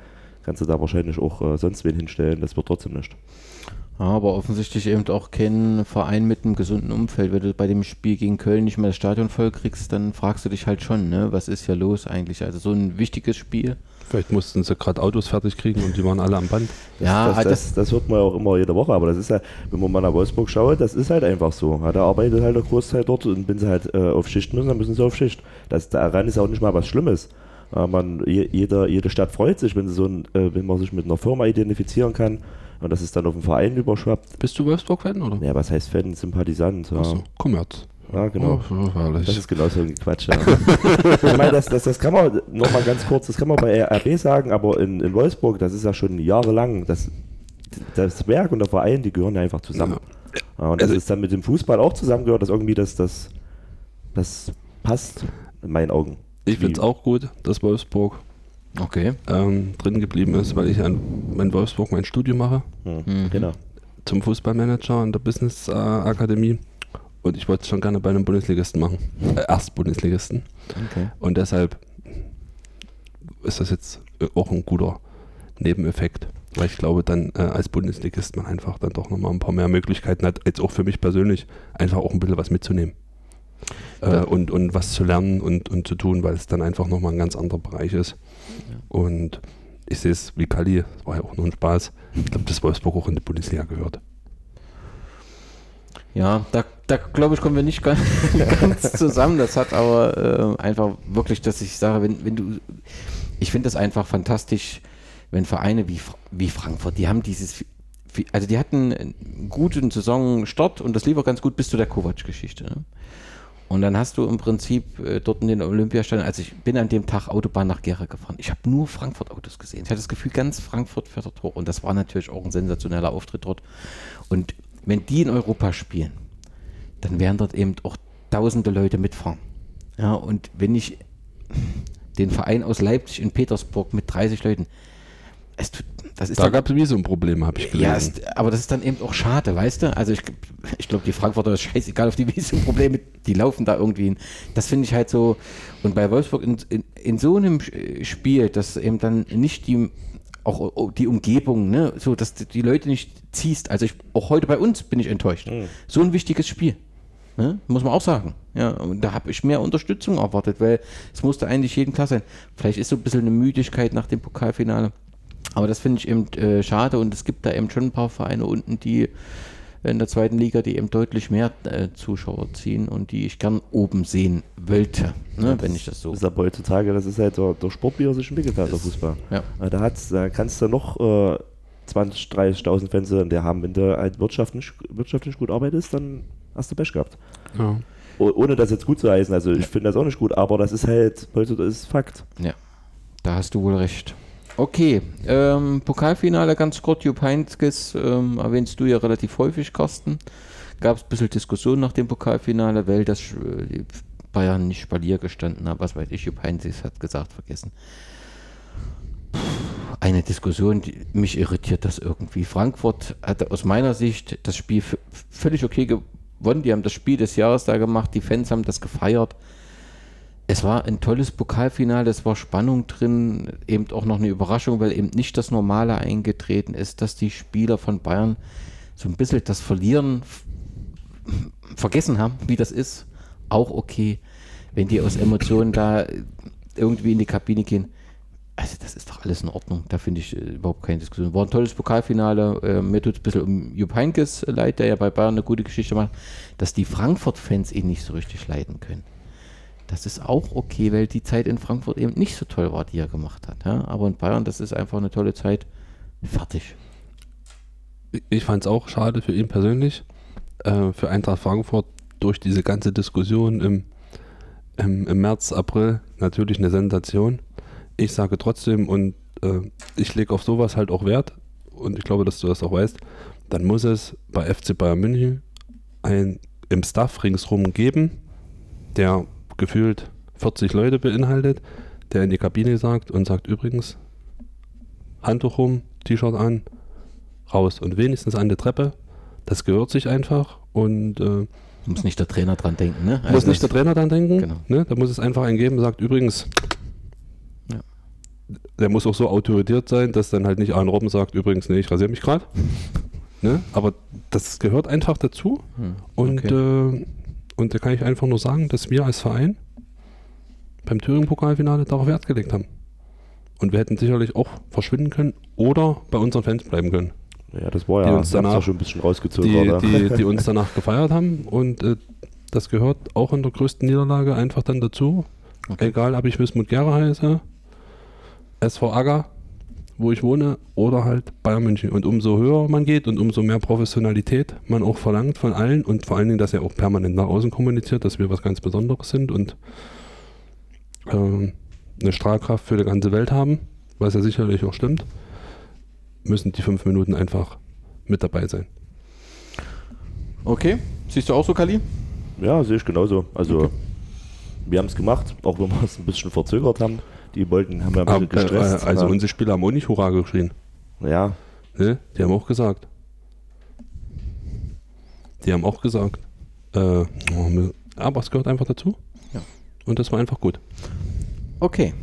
kannst du da wahrscheinlich auch äh, sonst wen hinstellen. Das wird trotzdem nicht. Aber offensichtlich eben auch kein Verein mit einem gesunden Umfeld. Wenn du bei dem Spiel gegen Köln nicht mehr das Stadion voll kriegst, dann fragst du dich halt schon, ne, was ist hier los eigentlich? Also so ein wichtiges Spiel. Vielleicht mussten sie gerade Autos fertig kriegen und die waren alle am Band. Ja, das, das, das, das, hört man ja auch immer jede Woche, aber das ist ja, wenn man mal nach Wolfsburg schaut, das ist halt einfach so. Ja, da arbeitet halt der Großteil dort und wenn sie halt äh, auf Schicht müssen, dann müssen sie auf Schicht. Das, daran ist auch nicht mal was Schlimmes. Ja, man, jeder, jede Stadt freut sich, wenn, sie so ein, äh, wenn man sich mit einer Firma identifizieren kann und das ist dann auf den Verein überschwappt. Bist du Wolfsburg-Fan, oder? Ja, was heißt Fan? Sympathisant. Ja. Achso, Kommerz. Ja, genau. Oh, das ist genau so ein Quatsch. Ja. ich meine, das, das, das kann man, nochmal ganz kurz, das kann man bei RB sagen, aber in, in Wolfsburg, das ist ja schon jahrelang, das, das Werk und der Verein, die gehören ja einfach zusammen. Ja. und das also, ist dann mit dem Fußball auch zusammengehört, dass irgendwie das, das, das passt in meinen Augen. Ich finde es auch gut, dass Wolfsburg okay. ähm, drin geblieben ist, weil ich an mein Wolfsburg mein Studium mache. Mhm. Genau. Zum Fußballmanager an der Business äh, Akademie. Und ich wollte es schon gerne bei einem Bundesligisten machen. Äh, Erst-Bundesligisten. Okay. Und deshalb ist das jetzt äh, auch ein guter Nebeneffekt. Weil ich glaube, dann äh, als Bundesligist man einfach dann doch nochmal ein paar mehr Möglichkeiten hat, jetzt auch für mich persönlich, einfach auch ein bisschen was mitzunehmen. Äh, und, und was zu lernen und, und zu tun, weil es dann einfach nochmal ein ganz anderer Bereich ist. Und ich sehe es wie das war ja auch nur ein Spaß. Ich glaube, dass Wolfsburg auch in die Bundesliga gehört. Ja, da, da glaube ich, kommen wir nicht ganz, ganz zusammen. Das hat aber äh, einfach wirklich, dass ich sage, wenn, wenn du, ich finde das einfach fantastisch, wenn Vereine wie, wie Frankfurt, die haben dieses, also die hatten einen guten Saisonstart und das lief auch ganz gut bis zu der Kovac-Geschichte. Ne? Und dann hast du im Prinzip äh, dort in den Olympiastadion, also ich bin an dem Tag Autobahn nach Gera gefahren. Ich habe nur Frankfurt-Autos gesehen. Ich hatte das Gefühl, ganz Frankfurt fährt dort hoch. Und das war natürlich auch ein sensationeller Auftritt dort. Und wenn die in Europa spielen, dann werden dort eben auch tausende Leute mitfahren. Ja, und wenn ich den Verein aus Leipzig in Petersburg mit 30 Leuten, es tut das ist da gab es wie ein Problem, habe ich gelesen. Ja, ist, aber das ist dann eben auch schade, weißt du? Also ich, ich glaube, die Frankfurter ist scheißegal auf die Visumprobleme, die laufen da irgendwie hin. Das finde ich halt so. Und bei Wolfsburg in, in, in, so einem Spiel, dass eben dann nicht die auch die Umgebung, ne, so dass die Leute nicht ziehst. Also ich, auch heute bei uns bin ich enttäuscht. Mhm. So ein wichtiges Spiel. Ne? Muss man auch sagen. Ja, und da habe ich mehr Unterstützung erwartet, weil es musste eigentlich jeden klar sein. Vielleicht ist so ein bisschen eine Müdigkeit nach dem Pokalfinale. Aber das finde ich eben äh, schade und es gibt da eben schon ein paar Vereine unten, die in der zweiten Liga, die eben deutlich mehr äh, Zuschauer ziehen und die ich gern oben sehen wollte, ne, ja, wenn ich das so. Das ist aber heutzutage, das ist halt der, der Sport, wie er sich entwickelt hat, der Fußball. Ja. Äh, da, hat's, da kannst du noch äh, 20, 30.000 Fans in der haben. Wenn du halt wirtschaftlich, wirtschaftlich gut arbeitest, dann hast du Pech gehabt. Ja. ohne das jetzt gut zu heißen, also ich finde das auch nicht gut, aber das ist halt, heute das ist Fakt. Ja, da hast du wohl recht. Okay, ähm, Pokalfinale ganz kurz, Jupp Heynckes ähm, erwähnst du ja relativ häufig, Carsten. Gab es ein bisschen Diskussion nach dem Pokalfinale, weil das äh, Bayern nicht Spalier gestanden hat, was weiß ich, Jupp Heynckes hat gesagt, vergessen. Eine Diskussion, die, mich irritiert das irgendwie. Frankfurt hatte aus meiner Sicht das Spiel völlig okay gewonnen, die haben das Spiel des Jahres da gemacht, die Fans haben das gefeiert es war ein tolles Pokalfinale, es war Spannung drin, eben auch noch eine Überraschung, weil eben nicht das Normale eingetreten ist, dass die Spieler von Bayern so ein bisschen das Verlieren vergessen haben, wie das ist. Auch okay, wenn die aus Emotionen da irgendwie in die Kabine gehen. Also das ist doch alles in Ordnung, da finde ich äh, überhaupt keine Diskussion. War ein tolles Pokalfinale, äh, mir tut es ein bisschen um Jupp Heynckes leid, der ja bei Bayern eine gute Geschichte macht, dass die Frankfurt-Fans ihn nicht so richtig leiden können. Das ist auch okay, weil die Zeit in Frankfurt eben nicht so toll war, die er gemacht hat. Ja? Aber in Bayern, das ist einfach eine tolle Zeit. Fertig. Ich fand es auch schade für ihn persönlich. Äh, für Eintracht Frankfurt durch diese ganze Diskussion im, im, im März, April natürlich eine Sensation. ich sage trotzdem, und äh, ich lege auf sowas halt auch Wert, und ich glaube, dass du das auch weißt, dann muss es bei FC Bayern München ein im Staff ringsrum geben, der gefühlt 40 Leute beinhaltet, der in die Kabine sagt und sagt übrigens, Handtuch rum, T-Shirt an, raus und wenigstens an der Treppe. Das gehört sich einfach und äh, Muss nicht der Trainer dran denken, ne? muss nicht der Trainer dran denken. Genau. Ne? Da muss es einfach einen geben, sagt übrigens, Ja. der muss auch so autorisiert sein, dass dann halt nicht ein Robben sagt, übrigens, nee, ich rasiere mich gerade. ne? Aber das gehört einfach dazu. Hm, Und, okay. äh, und da kann ich einfach nur sagen, dass wir als Verein beim Thüringen-Pokalfinale darauf Wert gelegt haben. Und wir hätten sicherlich auch verschwinden können oder bei unseren Fans bleiben können, Ja, das war Die ja, uns ihr habt's danach- schon ein bisschen rausgezogen. die, oder? die, die uns danach gefeiert haben. Und äh, das gehört auch in der größten Niederlage einfach dann dazu. Okay. Egal, ob ich Wismut Gera heiße, SV Agger, wo ich wohne, oder halt Bayern München. Und umso höher man geht und umso mehr Professionalität man auch verlangt von allen und vor allen Dingen, dass er auch permanent nach außen kommuniziert, dass wir was ganz Besonderes sind und ähm, eine Strahlkraft für die ganze Welt haben, was ja sicherlich auch stimmt, müssen die fünf Minuten einfach mit dabei sein. Okay. Siehst du auch so, Kali? Ja, sehe ich genauso. Also, Okay. wir haben es gemacht, auch wenn wir es ein bisschen verzögert haben. Die wollten, haben ja ein Aber, bisschen äh, gestresst. also ja. unsere Spieler haben auch nicht Hurra geschrien. ja, Ne? Die haben auch gesagt. Die haben auch gesagt. Äh, aber es gehört einfach dazu. Ja. Und das war einfach gut. Okay.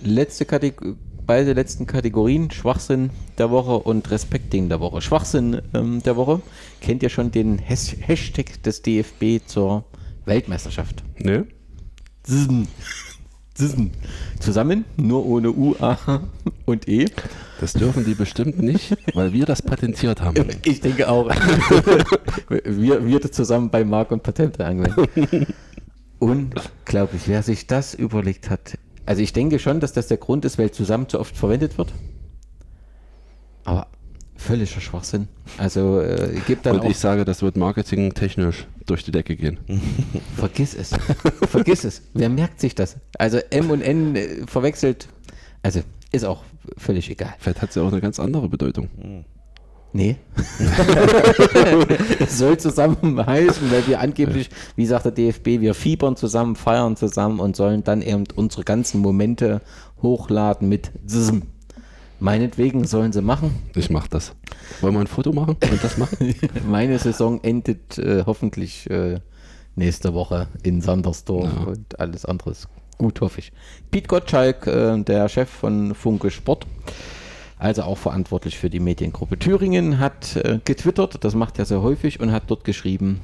Letzte Kategor beide letzten Kategorien, Schwachsinn der Woche und Respekting der Woche. Schwachsinn ähm, der Woche. Kennt ihr schon den Has Hashtag des DFB zur Weltmeisterschaft? Ne? Zism. Zusammen, nur ohne U, A und E. Das dürfen die bestimmt nicht, weil wir das patentiert haben. Ich denke auch. wir, wir das zusammen bei Mark und Patente anwenden. Unglaublich, wer sich das überlegt hat. Also ich denke schon, dass das der Grund ist, weil zusammen zu oft verwendet wird. Aber völliger Schwachsinn. Also äh, gibt dann Und auch, ich sage, das wird marketingtechnisch durch die Decke gehen. vergiss es. vergiss es. Wer merkt sich das? Also M und N äh, verwechselt. Also ist auch völlig egal. Vielleicht hat es ja auch eine ganz andere Bedeutung. Nee. es soll zusammen heißen, weil wir angeblich, wie sagt der DFB, wir fiebern zusammen, feiern zusammen und sollen dann eben unsere ganzen Momente hochladen mit Zism. Meinetwegen sollen sie machen. Ich mach das. Wollen wir ein Foto machen und das machen? Meine Saison endet äh, hoffentlich äh, nächste Woche in Sandersdorf Ja. und alles andere ist gut, hoffe ich. Piet Gottschalk, äh, der Chef von Funke Sport, also auch verantwortlich für die Mediengruppe Thüringen, hat äh, getwittert, das macht er sehr häufig, und hat dort geschrieben,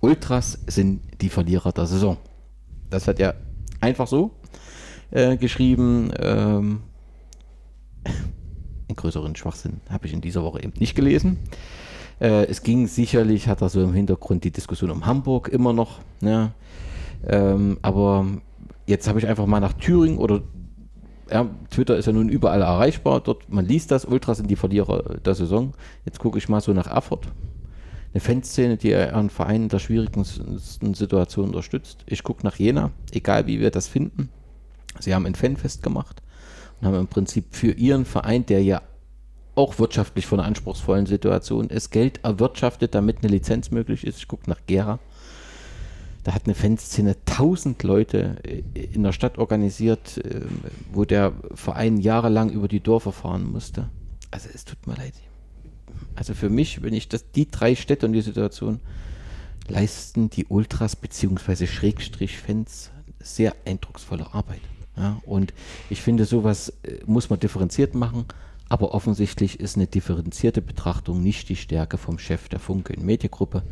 Ultras sind die Verlierer der Saison. Das hat er einfach so äh, geschrieben. Ähm, einen größeren Schwachsinn habe ich in dieser Woche eben nicht gelesen. Äh, es ging sicherlich, hat er so im Hintergrund die Diskussion um Hamburg immer noch. Ne? Ähm, aber jetzt habe ich einfach mal nach Thüringen oder ja, Twitter ist ja nun überall erreichbar. Dort, man liest das, Ultras sind die Verlierer der Saison. Jetzt gucke ich mal so nach Erfurt. Eine Fanszene, die ihren Verein in der schwierigsten Situation unterstützt. Ich gucke nach Jena, egal wie wir das finden. Sie haben ein Fanfest gemacht und haben im Prinzip für ihren Verein, der ja auch wirtschaftlich von einer anspruchsvollen Situation ist, Geld erwirtschaftet, damit eine Lizenz möglich ist. Ich gucke nach Gera. Da hat eine Fanszene 1000 Leute äh, in der Stadt organisiert, äh, wo der Verein jahrelang über die Dörfer fahren musste. Also es tut mir leid. Also für mich, wenn ich das, die drei Städte und die Situation leisten die Ultras bzw. Schrägstrich-Fans sehr eindrucksvolle Arbeit. Ja, und ich finde, sowas äh, muss man differenziert machen, aber offensichtlich ist eine differenzierte Betrachtung nicht die Stärke vom Chef der Funke in Mediengruppe.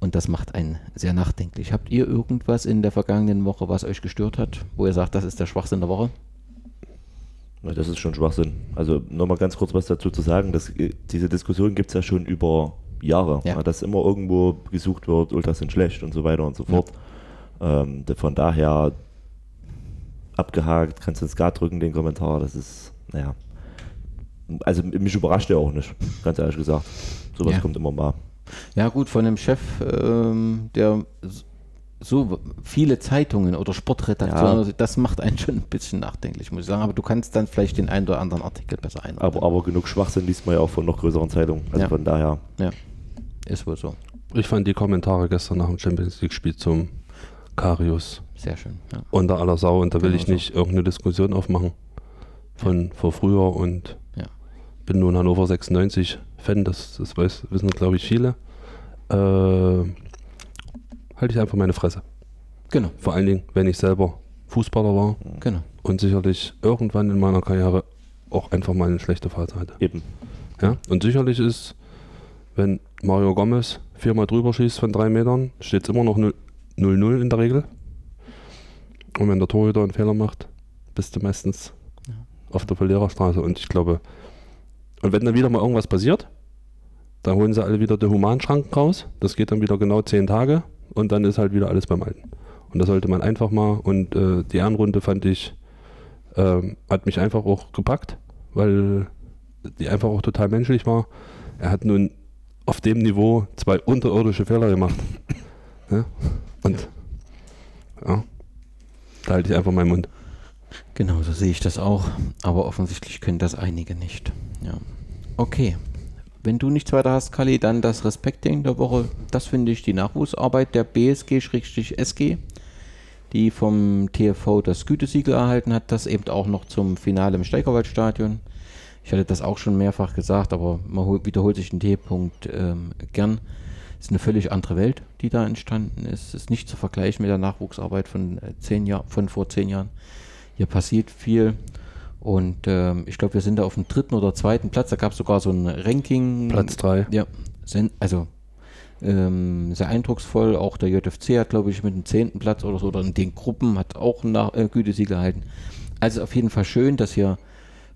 Und das macht einen sehr nachdenklich. Habt ihr irgendwas in der vergangenen Woche, was euch gestört hat, wo ihr sagt, das ist der Schwachsinn der Woche? Ja, Das ist schon Schwachsinn. Also nochmal ganz kurz was dazu zu sagen, dass, äh, diese Diskussion gibt es ja schon über Jahre, Ja. ja. dass immer irgendwo gesucht wird, Ultras sind schlecht und so weiter und so fort. Ähm, da- von daher abgehakt, kannst du ins Skat drücken, den Kommentar, das ist, naja. Also mich überrascht er auch nicht, ganz ehrlich gesagt. Sowas Ja. kommt immer mal. Ja, gut, von einem Chef, ähm, der so viele Zeitungen oder Sportredaktionen, ja. das macht einen schon ein bisschen nachdenklich, muss ich sagen. Aber du kannst dann vielleicht den einen oder anderen Artikel besser einordnen. Aber, aber genug Schwachsinn liest man ja auch von noch größeren Zeitungen. Also ja. von daher. Ja, ist wohl so. Ich fand die Kommentare gestern nach dem Champions League-Spiel zum Karius sehr schön. Ja. Unter aller Sau und da will genau ich nicht so. irgendeine Diskussion aufmachen von ja. vor früher und ja. bin nun Hannover 96 Fan, das, das weiß, wissen glaube ich viele. Äh, halte ich einfach meine Fresse. Genau. Vor allen Dingen, wenn ich selber Fußballer war. Genau. Und sicherlich irgendwann in meiner Karriere auch einfach mal eine schlechte Phase hatte. Eben. Ja, und sicherlich ist, wenn Mario Gomez viermal drüber schießt von drei Metern, steht es immer noch 0-0 in der Regel. Und wenn der Torhüter einen Fehler macht, bist du meistens ja. auf der Verliererstraße. Und ich glaube, und wenn dann wieder mal irgendwas passiert, dann holen sie alle wieder den Humanschrank raus. Das geht dann wieder genau zehn Tage und dann ist halt wieder alles beim Alten. Und da sollte man einfach mal, und äh, die Ehrenrunde fand ich, äh, hat mich einfach auch gepackt, weil die einfach auch total menschlich war. Er hat nun auf dem Niveau zwei unterirdische Fehler gemacht. ja? Und ja, da halte ich einfach meinen Mund. Genau, so sehe ich das auch. Aber offensichtlich können das einige nicht. Ja. Okay. Wenn du nichts weiter hast, Kali, dann das Respekting der Woche. Das finde ich die Nachwuchsarbeit der BSG-SG, die vom TFV das Gütesiegel erhalten hat. Das eben auch noch zum Finale im Steigerwaldstadion. Ich hatte das auch schon mehrfach gesagt, aber man wiederholt sich den T-Punkt ähm, gern. Es ist eine völlig andere Welt, die da entstanden ist. Es ist nicht zu vergleichen mit der Nachwuchsarbeit von, äh, zehn Jahr, von vor zehn Jahren. Hier passiert viel. Und ähm, ich glaube, wir sind da auf dem dritten oder zweiten Platz. Da gab es sogar so ein Ranking. Platz drei. Ja, also ähm, sehr eindrucksvoll. Auch der JFC hat, glaube ich, mit dem zehnten Platz oder so, oder in den Gruppen hat auch ein äh, Gütesieg gehalten. Also auf jeden Fall schön, dass hier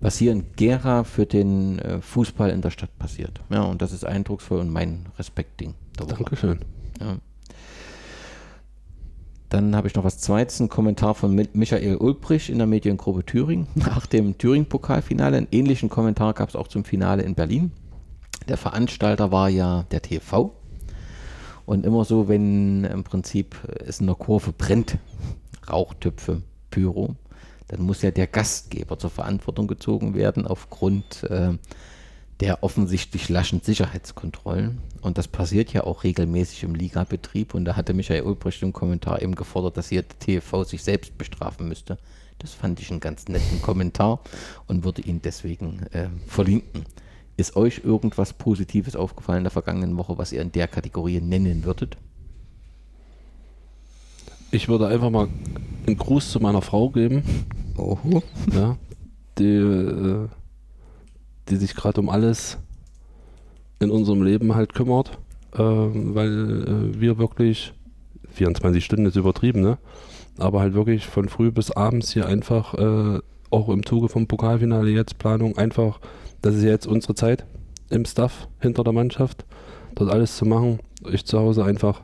was hier in Gera für den äh, Fußball in der Stadt passiert. Ja, und das ist eindrucksvoll und mein Respektding. Dankeschön. Ja. Dann habe ich noch was Zweites, ein Kommentar von Michael Ulbrich in der Mediengruppe Thüringen nach dem Thüringen-Pokalfinale. Einen ähnlichen Kommentar gab es auch zum Finale in Berlin. Der Veranstalter war ja der TV. Und immer so, wenn im Prinzip es in der Kurve brennt, Rauchtöpfe, Pyro, dann muss ja der Gastgeber zur Verantwortung gezogen werden aufgrund äh, der offensichtlich laschen Sicherheitskontrollen. Und das passiert ja auch regelmäßig im Ligabetrieb. Und da hatte Michael Ulbricht im Kommentar eben gefordert, dass hier der TV sich selbst bestrafen müsste. Das fand ich einen ganz netten Kommentar und würde ihn deswegen äh, verlinken. Ist euch irgendwas Positives aufgefallen in der vergangenen Woche, was ihr in der Kategorie nennen würdet? Ich würde einfach mal einen Gruß zu meiner Frau geben. Oho. Ja, die, äh, die sich gerade um alles in unserem Leben halt kümmert, äh, weil äh, wir wirklich 24 Stunden ist übertrieben, ne? Aber halt wirklich von früh bis abends hier einfach äh, auch im Zuge vom Pokalfinale jetzt Planung einfach, das ist jetzt unsere Zeit im Staff hinter der Mannschaft, dort alles zu machen. Ich zu Hause einfach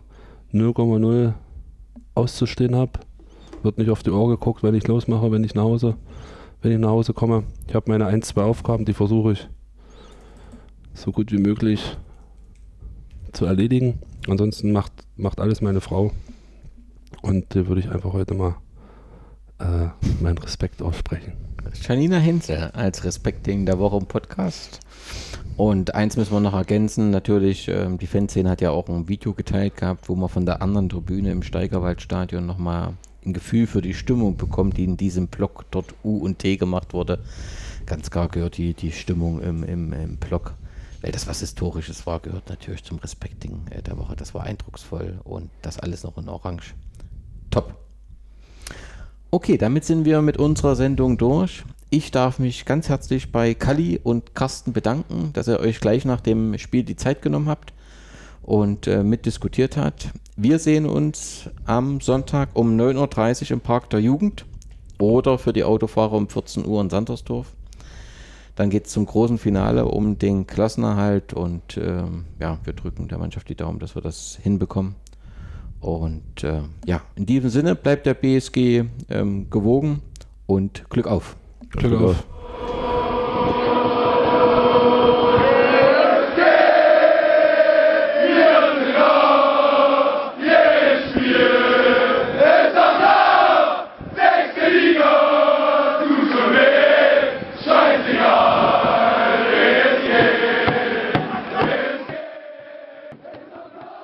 0,0 auszustehen habe. Wird nicht auf die Ohr geguckt, wenn ich losmache, wenn ich nach Hause, wenn ich nach Hause komme. Ich habe meine ein, zwei Aufgaben, die versuche ich so gut wie möglich zu erledigen. Ansonsten macht, macht alles meine Frau. Und da würde ich einfach heute mal äh, meinen Respekt aussprechen. Janina Hinze als Respekting der Woche im Podcast. Und eins müssen wir noch ergänzen, natürlich, ähm, die Fanszene hat ja auch ein Video geteilt gehabt, wo man von der anderen Tribüne im Steigerwaldstadion nochmal ein Gefühl für die Stimmung bekommt, die in diesem Block dort U und T gemacht wurde. Ganz klar gehört die, die Stimmung im, im, im Block, weil das was Historisches war, gehört natürlich zum Respekting äh, der Woche. Das war eindrucksvoll und das alles noch in Orange. Top. Okay, damit sind wir mit unserer Sendung durch. Ich darf mich ganz herzlich bei Kalli und Carsten bedanken, dass ihr euch gleich nach dem Spiel die Zeit genommen habt und äh, mitdiskutiert habt. Wir sehen uns am Sonntag um 9.30 Uhr im Park der Jugend oder für die Autofahrer um 14 Uhr in Sandersdorf. Dann geht es zum großen Finale um den Klassenerhalt und äh, ja, wir drücken der Mannschaft die Daumen, dass wir das hinbekommen. Und äh, ja, in diesem Sinne bleibt der BSG ähm, gewogen und Glück auf. Glück auf.